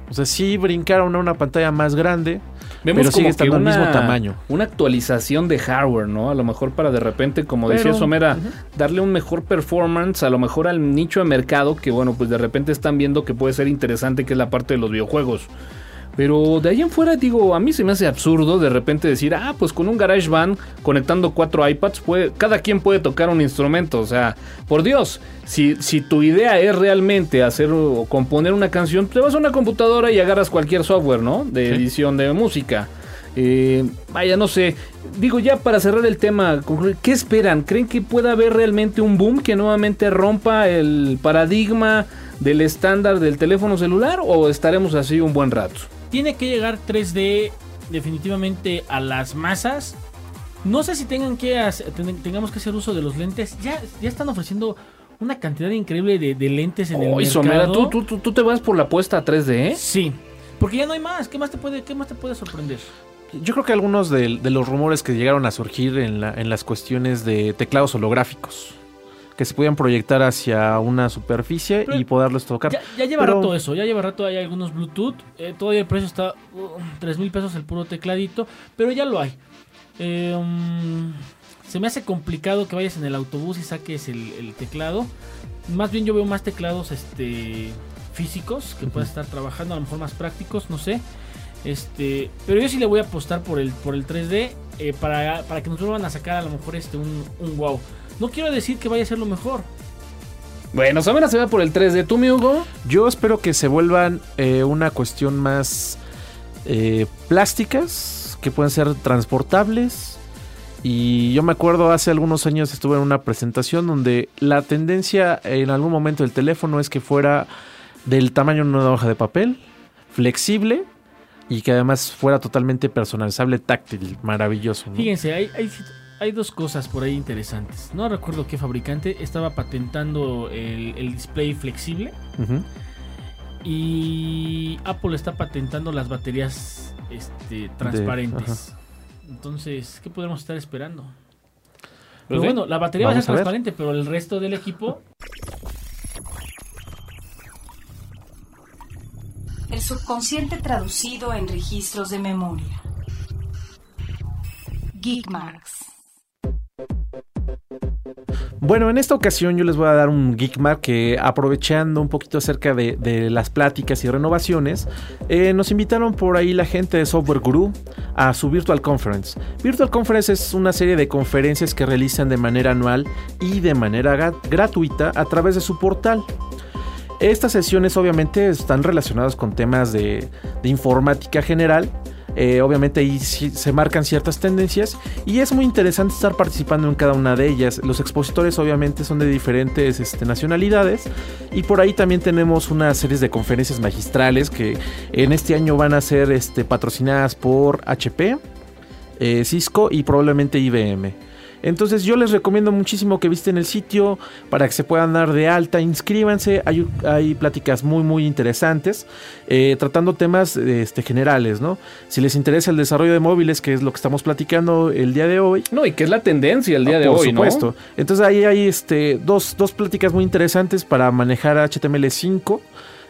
O sea, sí brincaron a una pantalla más grande, Vemos pero sigue como estando al una, mismo tamaño. Una actualización de hardware, ¿no? A lo mejor para de repente, como decía Somera, darle un mejor performance, a lo mejor al nicho de mercado que, bueno, pues de repente están viendo que puede ser interesante, que es la parte de los videojuegos. Pero de ahí en fuera, digo, a mí se me hace absurdo de repente decir, ah, pues con un GarageBand conectando cuatro iPads, puede, cada quien puede tocar un instrumento. O sea, por Dios, si, si tu idea es realmente hacer o componer una canción, te vas a una computadora y agarras cualquier software, ¿no? De edición de música. Eh, vaya, no sé. Digo, ya para cerrar el tema, ¿qué esperan? ¿Creen que pueda haber realmente un boom que nuevamente rompa el paradigma del estándar del teléfono celular o estaremos así un buen rato? Tiene que llegar 3D definitivamente a las masas. No sé si tengan que hacer- ten- tengamos que hacer uso de los lentes. Ya, ya están ofreciendo una cantidad increíble de, de lentes en el Oye, mercado. Somera, ¿tú, tú, tú, tú te vas por la apuesta a 3D, ¿eh? Sí, porque ya no hay más. ¿Qué más te puede, qué más te puede sorprender? Yo creo que algunos de, de los rumores que llegaron a surgir en, la- en las cuestiones de teclados holográficos, que se podían proyectar hacia una superficie Pero- y poderlos tocar. Ya, ya lleva Pero- rato eso, ya lleva rato hay algunos Bluetooth. eh, todavía el precio está uh, 3 mil pesos el puro tecladito, pero ya lo hay. Eh, um, se me hace complicado que vayas en el autobús y saques el, el teclado. Más bien yo veo más teclados este físicos que puedas estar trabajando, a lo mejor más prácticos, no sé. Este, pero yo sí le voy a apostar por el por el 3D eh, para, para que nos vuelvan a sacar a lo mejor este un, un wow. No quiero decir que vaya a ser lo mejor. Bueno, Somera se va por el 3D. ¿Tú, mi Hugo? Yo espero que se vuelvan eh, una cuestión más eh, plásticas, que puedan ser transportables. Y yo me acuerdo hace algunos años estuve en una presentación donde la tendencia en algún momento del teléfono es que fuera del tamaño de una hoja de papel, flexible y que además fuera totalmente personalizable, táctil, maravilloso. ¿no? Fíjense, hay, hay, hay dos cosas por ahí interesantes. No recuerdo qué fabricante estaba patentando el, el display flexible y Apple está patentando las baterías este, transparentes. Entonces, ¿qué podemos estar esperando? Pero Pues sí. bueno, la batería va a ser transparente, pero el resto del equipo El subconsciente traducido en registros de memoria. Geekmarks. Bueno, en esta ocasión yo les voy a dar un Geekmark que aprovechando un poquito acerca de, las pláticas y renovaciones, eh, nos invitaron por ahí la gente de Software Guru a su Virtual Conference. Virtual Conference es una serie de conferencias que realizan de manera anual y de manera gratuita a través de su portal. Estas sesiones obviamente están relacionadas con temas de informática general. Eh, obviamente ahí se marcan ciertas tendencias y es muy interesante estar participando en cada una de ellas. Los expositores obviamente son de diferentes este, nacionalidades y por ahí también tenemos una serie de conferencias magistrales que en este año van a ser este, patrocinadas por HP, eh, Cisco y probablemente IBM. Entonces yo les recomiendo muchísimo que visiten el sitio para que se puedan dar de alta, inscríbanse, hay, hay pláticas muy muy interesantes, eh, tratando temas este, generales, ¿no? Si les interesa el desarrollo de móviles, que es lo que estamos platicando el día de hoy, No, y que es la tendencia el día de Ah, por hoy, supuesto. Entonces ahí hay este, dos, dos pláticas muy interesantes para manejar HTML5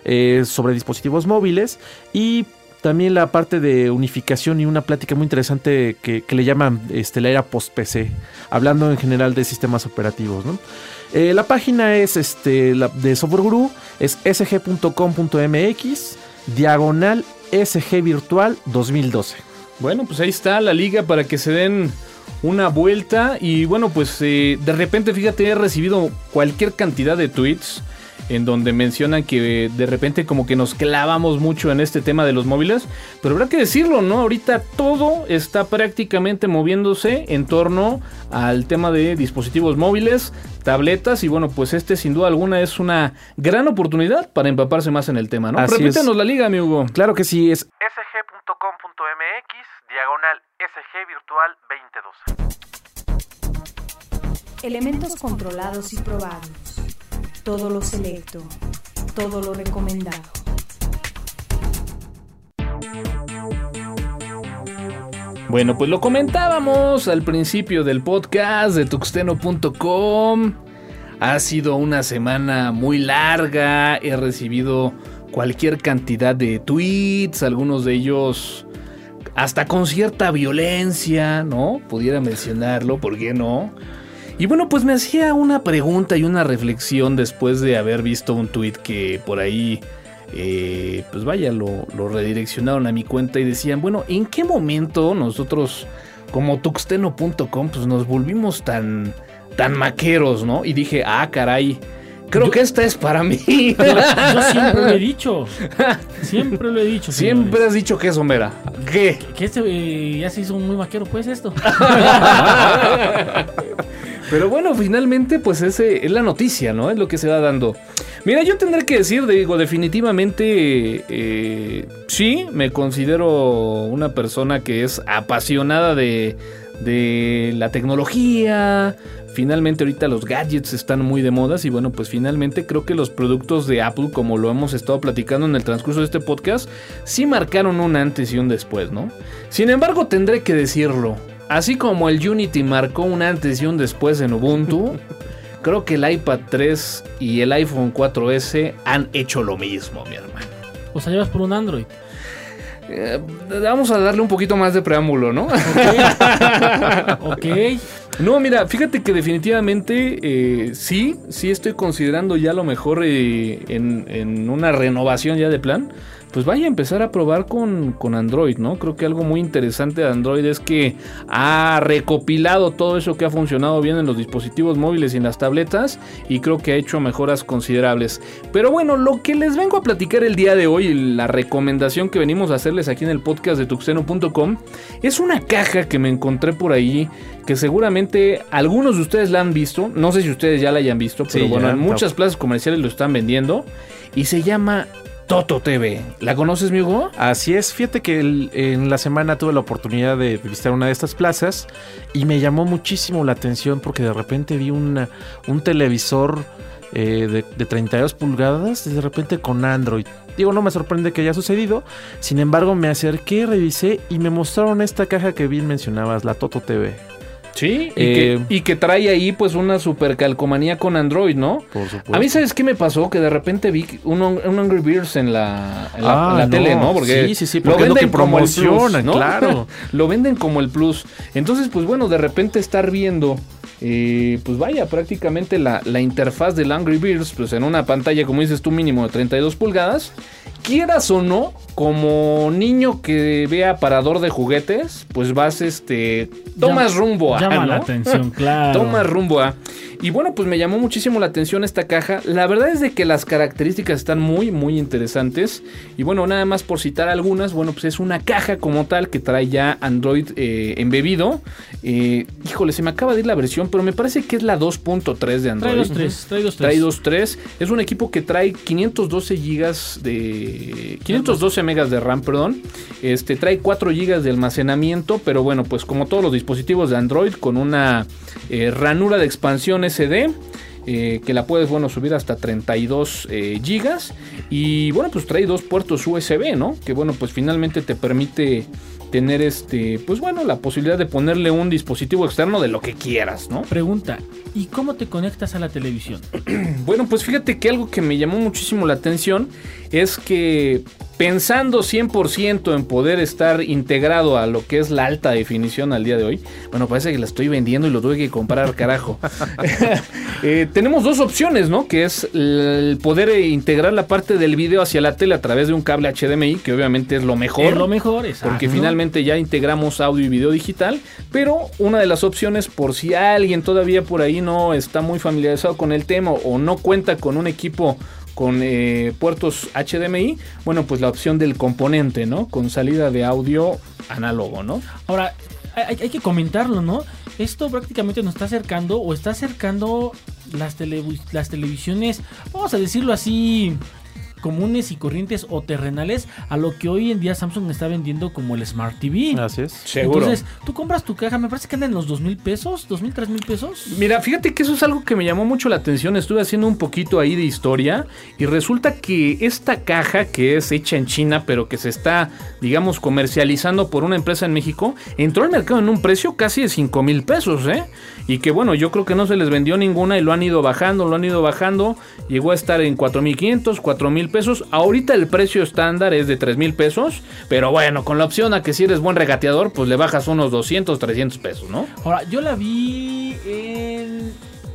eh, sobre dispositivos móviles y también la parte de unificación y una plática muy interesante que, que le llaman este, la era post-PC, hablando en general de sistemas operativos. ¿no? Eh, la página es este, la, de Software es sg.com.mx, diagonal SG Virtual 2012. Bueno, pues ahí está la liga para que se den una vuelta. Y bueno, pues eh, de repente, fíjate, he recibido cualquier cantidad de tweets en donde mencionan que de repente como que nos clavamos mucho en este tema de los móviles. Pero habrá que decirlo, ¿no? Ahorita todo está prácticamente moviéndose en torno al tema de dispositivos móviles, tabletas. Y bueno, pues este sin duda alguna es una gran oportunidad para empaparse más en el tema, ¿no? Así es. Repítanos la liga, mi Hugo. Claro que sí, es sg.com.mx, diagonal SG Virtual 2012. Elementos controlados y probados. Todo lo selecto. Todo lo recomendado. Bueno, pues lo comentábamos al principio del podcast de tuxteno.com. Ha sido una semana muy larga, he recibido cualquier cantidad de tweets, algunos de ellos hasta con cierta violencia, ¿no? Pudiera mencionarlo, ¿por qué no? Y bueno, pues me hacía una pregunta y una reflexión después de haber visto un tweet que por ahí, eh, pues vaya, lo, lo redireccionaron a mi cuenta y decían, bueno, ¿en qué momento nosotros como tuxteno.com pues nos volvimos tan, tan maqueros, ¿no? Y dije, ah, caray, creo Yo- que esta es para mí. Yo [laughs] siempre lo he dicho. Siempre lo he dicho. Siempre has dicho que eso, Mera. ¿Qué? Que este eh, ya se hizo muy vaquero, pues esto. [laughs] Pero bueno, finalmente, pues ese es la noticia, ¿no? Es lo que se va dando. Mira, yo tendré que decir, digo, definitivamente, eh, sí, me considero una persona que es apasionada de, de la tecnología. Finalmente ahorita los gadgets están muy de modas y bueno, pues finalmente creo que los productos de Apple, como lo hemos estado platicando en el transcurso de este podcast, sí marcaron un antes y un después, ¿no? Sin embargo, tendré que decirlo, así como el Unity marcó un antes y un después en Ubuntu, [laughs] creo que el iPad 3 y el iPhone 4S han hecho lo mismo, mi hermano. O sea, llevas por un Android. Eh, vamos a darle un poquito más de preámbulo, ¿no? Ok. [laughs] No, mira, fíjate que definitivamente eh, sí, sí estoy considerando ya lo mejor eh, en, en una renovación ya de plan. Pues vaya a empezar a probar con, con Android, ¿no? Creo que algo muy interesante de Android es que ha recopilado todo eso que ha funcionado bien en los dispositivos móviles y en las tabletas y creo que ha hecho mejoras considerables. Pero bueno, lo que les vengo a platicar el día de hoy, y la recomendación que venimos a hacerles aquí en el podcast de tuxeno.com, es una caja que me encontré por ahí que seguramente algunos de ustedes la han visto, no sé si ustedes ya la hayan visto, pero Sí, bueno, ya, en muchas plazas comerciales lo están vendiendo y se llama Toto TV. ¿La conoces, mi Hugo? Así es, fíjate que en la semana tuve la oportunidad de visitar una de estas plazas y me llamó muchísimo la atención porque de repente vi una- un televisor eh, de, de 32 pulgadas y de repente con Android. Digo, no me sorprende que haya sucedido, sin embargo me acerqué, revisé y me mostraron esta caja que bien mencionabas, la Toto TV. Sí, y, Eh, que, y que trae ahí pues una super calcomanía con Android, ¿no? Por supuesto. A mí, ¿sabes qué me pasó? Que de repente vi un, un Angry Birds en la, en la- Ah, en la no. tele, ¿no? Porque Sí, sí, sí, porque es lo que como el plus, promocionan, ¿no? claro. [laughs] lo venden como el plus. Entonces, pues bueno, de repente estar viendo, eh, pues vaya, prácticamente la, la interfaz del Angry Birds, pues en una pantalla, como dices tú, mínimo de 32 pulgadas. Quieras o no, como niño que ve aparador de juguetes, pues vas, este, tomas Llama- rumbo a, Llama la atención, [laughs] claro. Toma rumbo a. Y bueno, pues me llamó muchísimo la atención esta caja. La verdad es de que las características están muy, muy interesantes. Y bueno, nada más por citar algunas, bueno, pues es una caja como tal que trae ya Android eh, embebido. Eh, híjole, se me acaba de ir la versión, pero me parece que es la 2.3 de Android. Trae dos tres, trae dos tres. Trae 2.3. Es un equipo que trae 512 gigas de... 512 megas de RAM, perdón. Este, trae 4 gigas de almacenamiento, pero bueno, pues como todos los dispositivos de Android, con una eh, ranura de expansión SD. eh, que la puedes bueno subir hasta 32 eh, gigas y bueno pues trae dos puertos USB no que bueno pues finalmente te permite tener este pues bueno la posibilidad de ponerle un dispositivo externo de lo que quieras no Pregunta, ¿y cómo te conectas a la televisión? [clears throat] Bueno, pues fíjate que algo que me llamó muchísimo la atención es que pensando 100% en poder estar integrado a lo que es la alta definición al día de hoy, bueno, parece que la estoy vendiendo y lo tuve que comprar, carajo. [laughs] Eh, tenemos dos opciones, ¿no? Que es el poder integrar la parte del video hacia la tele a través de un cable HDMI, que obviamente es lo mejor. Es lo mejor, exacto. Porque finalmente ya integramos audio y video digital, pero una de las opciones por si alguien todavía por ahí no está muy familiarizado con el tema o no cuenta con un equipo con eh, puertos HDMI, bueno, pues la opción del componente, ¿no? Con salida de audio análogo, ¿no? Ahora, hay, que comentarlo, ¿no? Esto prácticamente nos está acercando o está acercando las, televi- las televisiones, vamos a decirlo así, comunes y corrientes o terrenales a lo que hoy en día Samsung está vendiendo como el Smart TV. Así es. Seguro. Entonces, tú compras tu caja, me parece que anda en los dos mil pesos, dos mil, tres mil pesos. Mira, fíjate que eso es algo que me llamó mucho la atención. Estuve haciendo un poquito ahí de historia y resulta que esta caja que es hecha en China, pero que se está, digamos, comercializando por una empresa en México, entró al mercado en un precio casi de 5 mil pesos, ¿eh? Y que bueno, yo creo que no se les vendió ninguna y lo han ido bajando, lo han ido bajando. Llegó a estar en 4.500, 4.000 pesos. Ahorita el precio estándar es de 3.000 pesos. Pero bueno, con la opción a que si eres buen regateador, pues le bajas unos 200, 300 pesos, ¿no? Ahora, yo la vi en,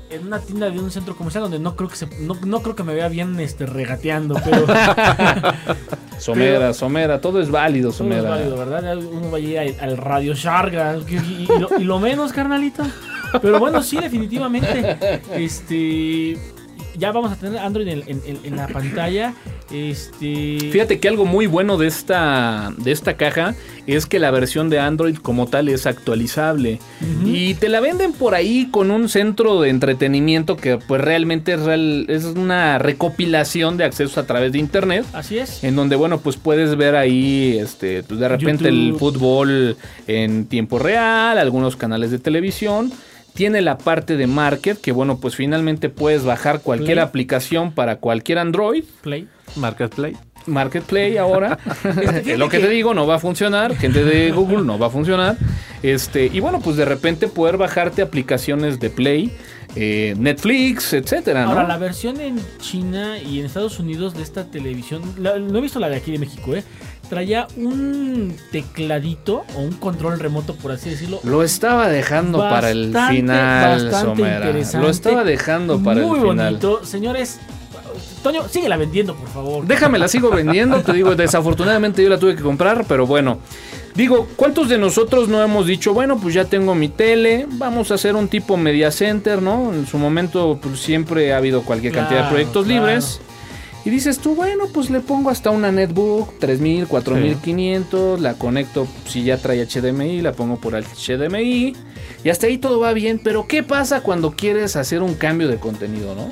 en una tienda de un centro comercial donde no creo que se, no, no creo que me vea bien este regateando, pero [laughs] Somera, Somera, todo es válido, todo es Somera. válido, ¿verdad? Uno va a ir al, al Radio Sharga y, y- y lo, y lo menos, carnalito. Pero bueno, sí, definitivamente. Este. Ya vamos a tener Android en, en- en- en la pantalla. Este. Fíjate que algo muy bueno de esta, de esta caja es que la versión de Android como tal es actualizable. Y te la venden por ahí con un centro de entretenimiento que pues realmente es, real- es una recopilación de accesos a través de internet. Así es. En donde, bueno, pues puedes ver ahí, este, pues de repente el fútbol en tiempo real, algunos canales de televisión. Tiene la parte de market, que bueno, pues finalmente puedes bajar cualquier Play. aplicación para cualquier Android. Play. Marketplace. Marketplace ahora. [laughs] [laughs] Es lo que te digo, no va a funcionar. Gente de Google no va a funcionar. Este, y bueno, pues de repente poder bajarte aplicaciones de Play, eh, Netflix, etcétera, ¿no? Ahora, la versión en China y en Estados Unidos de esta televisión, la- no he visto la de aquí de México, ¿eh? Traía un tecladito o un control remoto, por así decirlo. Lo estaba dejando para el final, bastante interesante. Lo estaba dejando para Muy el final. bonito. Señores, Toño, síguela vendiendo, por favor. Déjame, la sigo vendiendo. Te digo, desafortunadamente yo la tuve que comprar, pero bueno. Digo, ¿cuántos de nosotros no hemos dicho, bueno, pues ya tengo mi tele, vamos a hacer un tipo media center, ¿no? En su momento, pues siempre ha habido cualquier cantidad de proyectos claro. libres. Y dices tú, bueno, pues le pongo hasta una netbook, 3000, 4500, la conecto, si ya trae HDMI, la pongo por HDMI. Y hasta ahí todo va bien, pero ¿qué pasa cuando quieres hacer un cambio de contenido, no?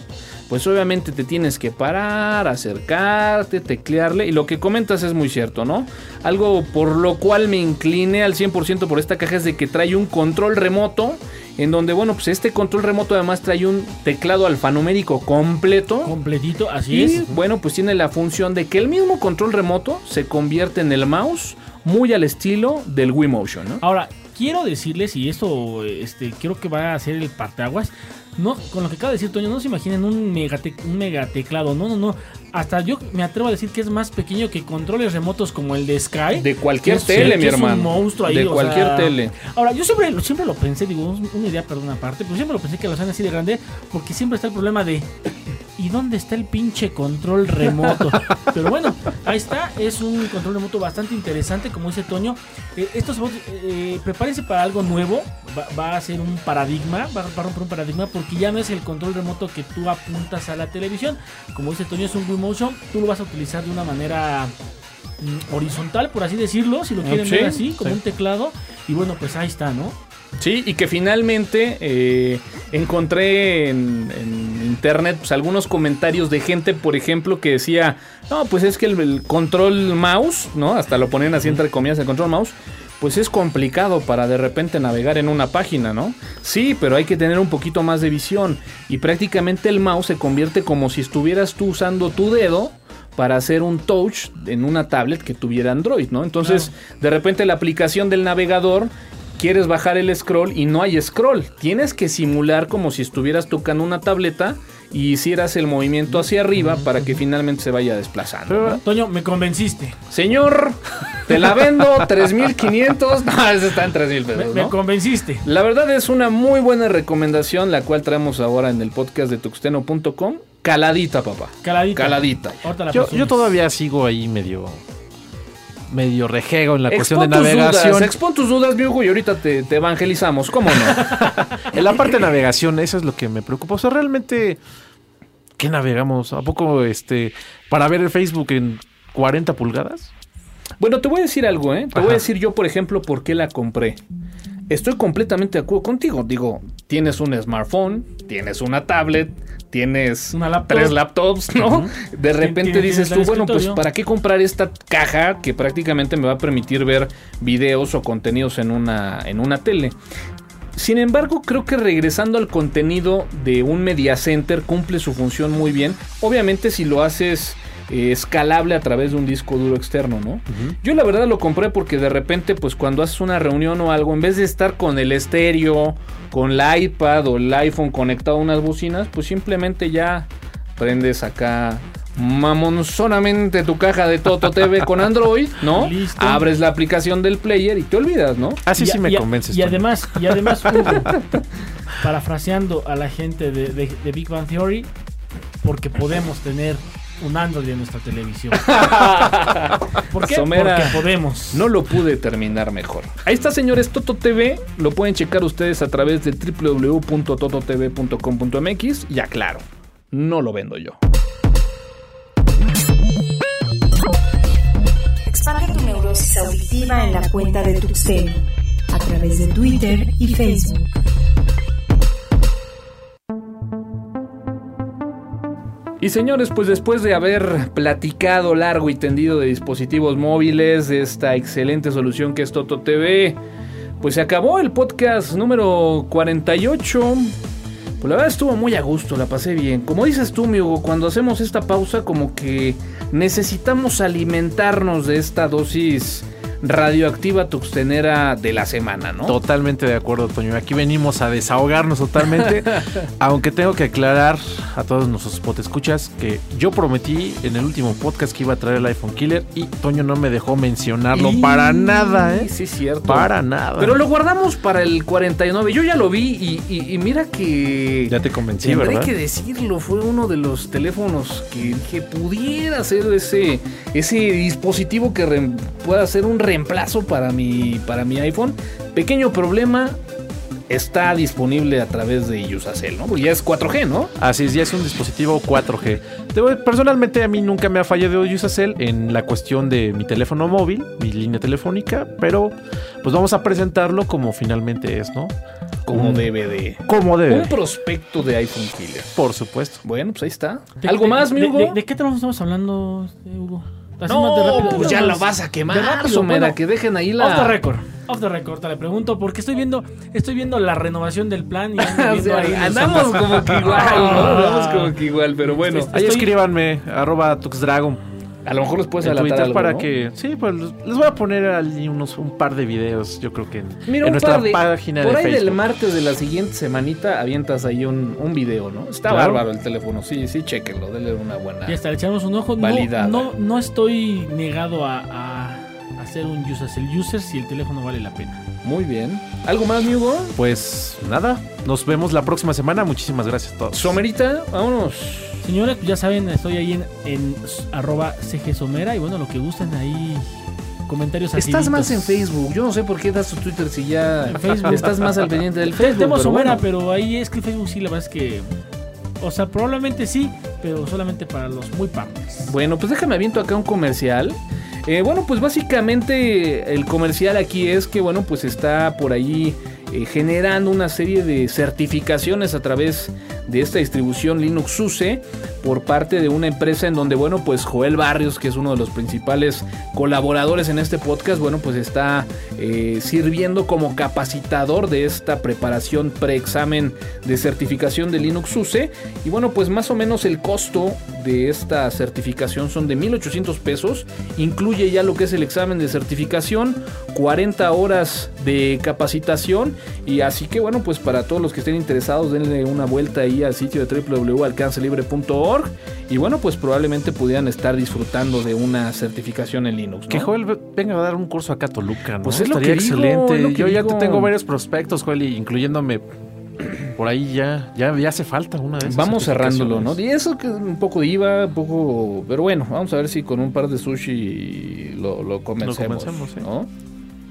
Pues obviamente te tienes que parar, acercarte, teclearle. Y lo que comentas es muy cierto, ¿no? Algo por lo cual me incliné al 100% por esta caja es de que trae un control remoto. En donde, bueno, pues este control remoto además trae un teclado alfanumérico completo. Completito, así Y es. bueno, pues tiene la función de que el mismo control remoto se convierte en el mouse muy al estilo del Wii Motion, ¿no? Ahora, quiero decirles, y esto este, creo que va a ser el parteaguas. No, con lo que acaba de decir Toño, no se imaginen un mega, un mega teclado. No, no, no. Hasta yo me atrevo a decir que es más pequeño que controles remotos como el de Sky. De cualquier Que tele, que mi es un hermano. monstruo ahí, de cualquier sea, tele. Ahora, yo siempre, siempre lo pensé, digo, un- una idea, perdón, aparte, pero siempre lo pensé que lo hacían así de grande, porque siempre está el problema de. ¿Y dónde está el pinche control remoto? [laughs] Pero bueno, ahí está, es un control remoto bastante interesante, como dice Toño. Eh, estos eh, prepárense para algo nuevo, va, va a ser un paradigma, va, a romper un paradigma, porque ya no es el control remoto que tú apuntas a la televisión. Como dice Toño, es un Motion, tú lo vas a utilizar de una manera mm, horizontal, por así decirlo, si lo quieren Sí, ver así, como sí. un teclado. Y bueno, pues ahí está, ¿no? Sí, y que finalmente eh, encontré en, en internet pues, algunos comentarios de gente, por ejemplo, que decía, no, pues es que el, el control mouse, ¿no? Hasta lo ponen así entre comillas, el control mouse, pues es complicado para de repente navegar en una página, ¿no? Sí, pero hay que tener un poquito más de visión y prácticamente el mouse se convierte como si estuvieras tú usando tu dedo para hacer un touch en una tablet que tuviera Android, ¿no? Entonces, de repente la aplicación del navegador quieres bajar el scroll y no hay scroll. Tienes que simular como si estuvieras tocando una tableta y hicieras el movimiento hacia arriba para que finalmente se vaya desplazando. ¿no? Toño, me convenciste. Señor, te la vendo [laughs] 3500. [laughs] No, ese está en 3000 Me, pesos, me ¿no? convenciste. La verdad es una muy buena recomendación, la cual traemos ahora en el podcast de tuxteno.com. Caladita, papá. Caladita. Caladita. Ahorita la Yo, yo todavía sigo ahí medio. Medio rejego en la cuestión de navegación. Dudas, expon tus dudas, viejo, y ahorita te, te evangelizamos. ¿Cómo no? [laughs] En la parte de navegación, eso es lo que me preocupa. O sea, realmente, ¿qué navegamos? ¿A poco este para ver el Facebook en 40 pulgadas? Bueno, te voy a decir algo, ¿eh? Te voy a decir yo, por ejemplo, por qué la compré. Estoy completamente de acuerdo contigo. Digo, tienes un smartphone, tienes una tablet, tienes Una laptop. tres laptops, ¿no? De repente dices tú, bueno, pues. ¿para qué comprar esta caja que prácticamente me va a permitir ver videos o contenidos en una, en una tele? Sin embargo, creo que regresando al contenido de un media center cumple su función muy bien. Obviamente si lo haces eh, escalable a través de un disco duro externo, ¿no? Yo la verdad lo compré porque de repente, pues cuando haces una reunión o algo, en vez de estar con el estéreo, con la iPad o el iPhone conectado a unas bocinas, pues simplemente ya prendes acá mamonzonamente tu caja de Toto TV con Android, [laughs] ¿no? Listo. Abres la aplicación del player y te olvidas, ¿no? Así Y- sí me y- convences. Y además, y además [laughs] Hugo, parafraseando a la gente de, de- de Big Bang Theory, porque podemos tener un Android en nuestra televisión. [laughs] ¿Por qué? Somera. Porque podemos. No lo pude terminar mejor. Ahí está, señores, Toto TV. Lo pueden checar ustedes a través de www.tototv.com.mx. Ya claro, no lo vendo yo. Expande tu neurosis auditiva en la cuenta de Tuxteno a través de Twitter y Facebook. Y señores, pues después de haber platicado largo y tendido de dispositivos móviles, de esta excelente solución que es Toto TV, pues se acabó el podcast número 48. Pues la verdad estuvo muy a gusto, la pasé bien. Como dices tú, mi Hugo, cuando hacemos esta pausa como que necesitamos alimentarnos de esta dosis radioactiva tuxtenera de la semana, ¿no? Totalmente de acuerdo, Toño. Aquí venimos a desahogarnos totalmente. [laughs] aunque tengo que aclarar a todos nuestros escuchas que yo prometí en el último podcast que iba a traer el iPhone Killer y Toño no me dejó mencionarlo Y- para nada, ¿eh? Sí, cierto. Para nada. Pero lo guardamos para el 49. Yo ya lo vi y, y- y mira que. Ya te convencí, Tendré ¿verdad? que decirlo, fue uno de los teléfonos que dije pudiera ser ese, ese dispositivo que pueda ser un reemplazo para mi, para mi iPhone. Pequeño problema, está disponible a través de Yusacell, ¿no? Porque ya es 4G, ¿no? Así es, ya es un dispositivo 4G. Te voy- Personalmente a mí nunca me ha fallado Usacell en la cuestión de mi teléfono móvil, mi línea telefónica, pero pues vamos a presentarlo como finalmente es, ¿no? Como Un- DVD. Como debe. Un prospecto de iPhone Killer. Por supuesto. Bueno, pues ahí está. ¿De- ¿Algo de- más, mi de, Hugo? de- de qué teléfono estamos hablando, Hugo? Así No, más de rápido. pues ya lo vas a De quemar, rápido, Somera, bueno. que dejen ahí la... Off the record. Off the record, te le pregunto porque estoy viendo, estoy viendo la renovación del plan y ando [laughs] O viendo sea, ahí los andamos [laughs] como que igual, ¿no? Andamos como que igual, pero bueno. Ahí Estoy- escríbanme, arroba tuxdragon A lo mejor les puedes Twitter algo, para ¿no? que... Sí, pues les voy a poner ahí unos, un par de videos, yo creo que en, Mira, en un nuestra par de... página Por de ahí Facebook. del martes de la siguiente semanita avientas ahí un, un video, ¿no? Está Claro. bárbaro el teléfono. Sí, sí, chéquenlo. Denle una buena... Ya está, le echamos un ojo. No, Validada. no, no estoy negado a, a hacer un user, el user si el teléfono vale la pena. Muy bien. ¿Algo más, mi Hugo? Pues nada, nos vemos la próxima semana. Muchísimas gracias a todos. Somerita, vámonos. Señores, pues ya saben, estoy ahí en, en arroba CG Somera y bueno, lo que gusten ahí, comentarios Estás aciditos. más en Facebook. Yo no sé por qué das tu Twitter si ya En Facebook. estás más al pendiente del [laughs] Facebook. Tenemos pero Somera, bueno. pero ahí es que Facebook sí, la verdad es que... O sea, probablemente sí, pero solamente para los muy partners. Bueno, pues déjame aviento acá un comercial. Eh, bueno, pues básicamente el comercial aquí es que, bueno, pues está por ahí eh, generando una serie de certificaciones a través de esta distribución Linux SUSE por parte de una empresa en donde, bueno, pues Joel Barrios, que es uno de los principales colaboradores en este podcast, bueno, pues está eh, sirviendo como capacitador de esta preparación preexamen de certificación de Linux SUSE. Y bueno, pues más o menos el costo de esta certificación son de 1800 pesos. Incluye ya lo que es el examen de certificación, 40 horas de capacitación. Y así que bueno, pues para todos los que estén interesados, denle una vuelta ahí ahí al sitio de www.alcancelibre.org y bueno, pues probablemente pudieran estar disfrutando de una certificación en Linux. ¿no? Que Joel ve- venga a dar un curso acá a Toluca, ¿no? Pues es lo Estaría que digo, excelente. es lo que Yo ya digo. te tengo varios prospectos, Joel, incluyéndome por ahí ya, ya, ya hace falta una de esas Vamos cerrándolo, ¿no? Y eso que es un poco de IVA, un poco... Pero bueno, vamos a ver si con un par de sushi lo, lo convencemos, convencemos, sí.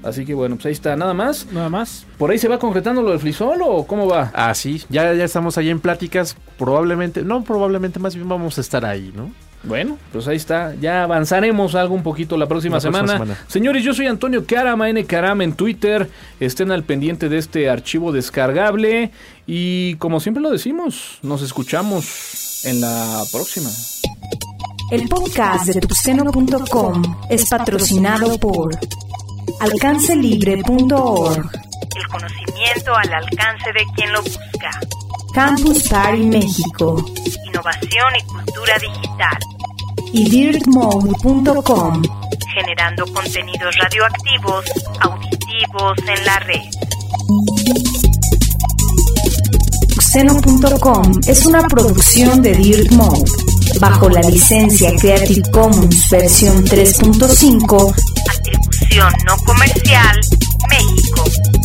Así que bueno, pues ahí está. ¿Nada más? Nada más. ¿Por ahí se va concretando lo del frisol o cómo va? Ah, sí, ya, ya estamos ahí en pláticas. Probablemente, no, probablemente más bien vamos a estar ahí, ¿no? Bueno, pues ahí está. Ya avanzaremos algo un poquito la próxima, La próxima semana. Señores, yo soy Antonio Carama, N Carama en Twitter. Estén al pendiente de este archivo descargable. Y como siempre lo decimos, nos escuchamos en la próxima. El podcast de tuxteno.com es patrocinado por alcancelibre.org, El conocimiento al alcance de quien lo busca. Campus Party México Innovación y cultura digital. y dirtmode.com. Generando contenidos radioactivos, auditivos en la red. Tuxteno.com es una producción de Dirt Mode bajo la licencia Creative Commons versión 3.5 No comercial. México.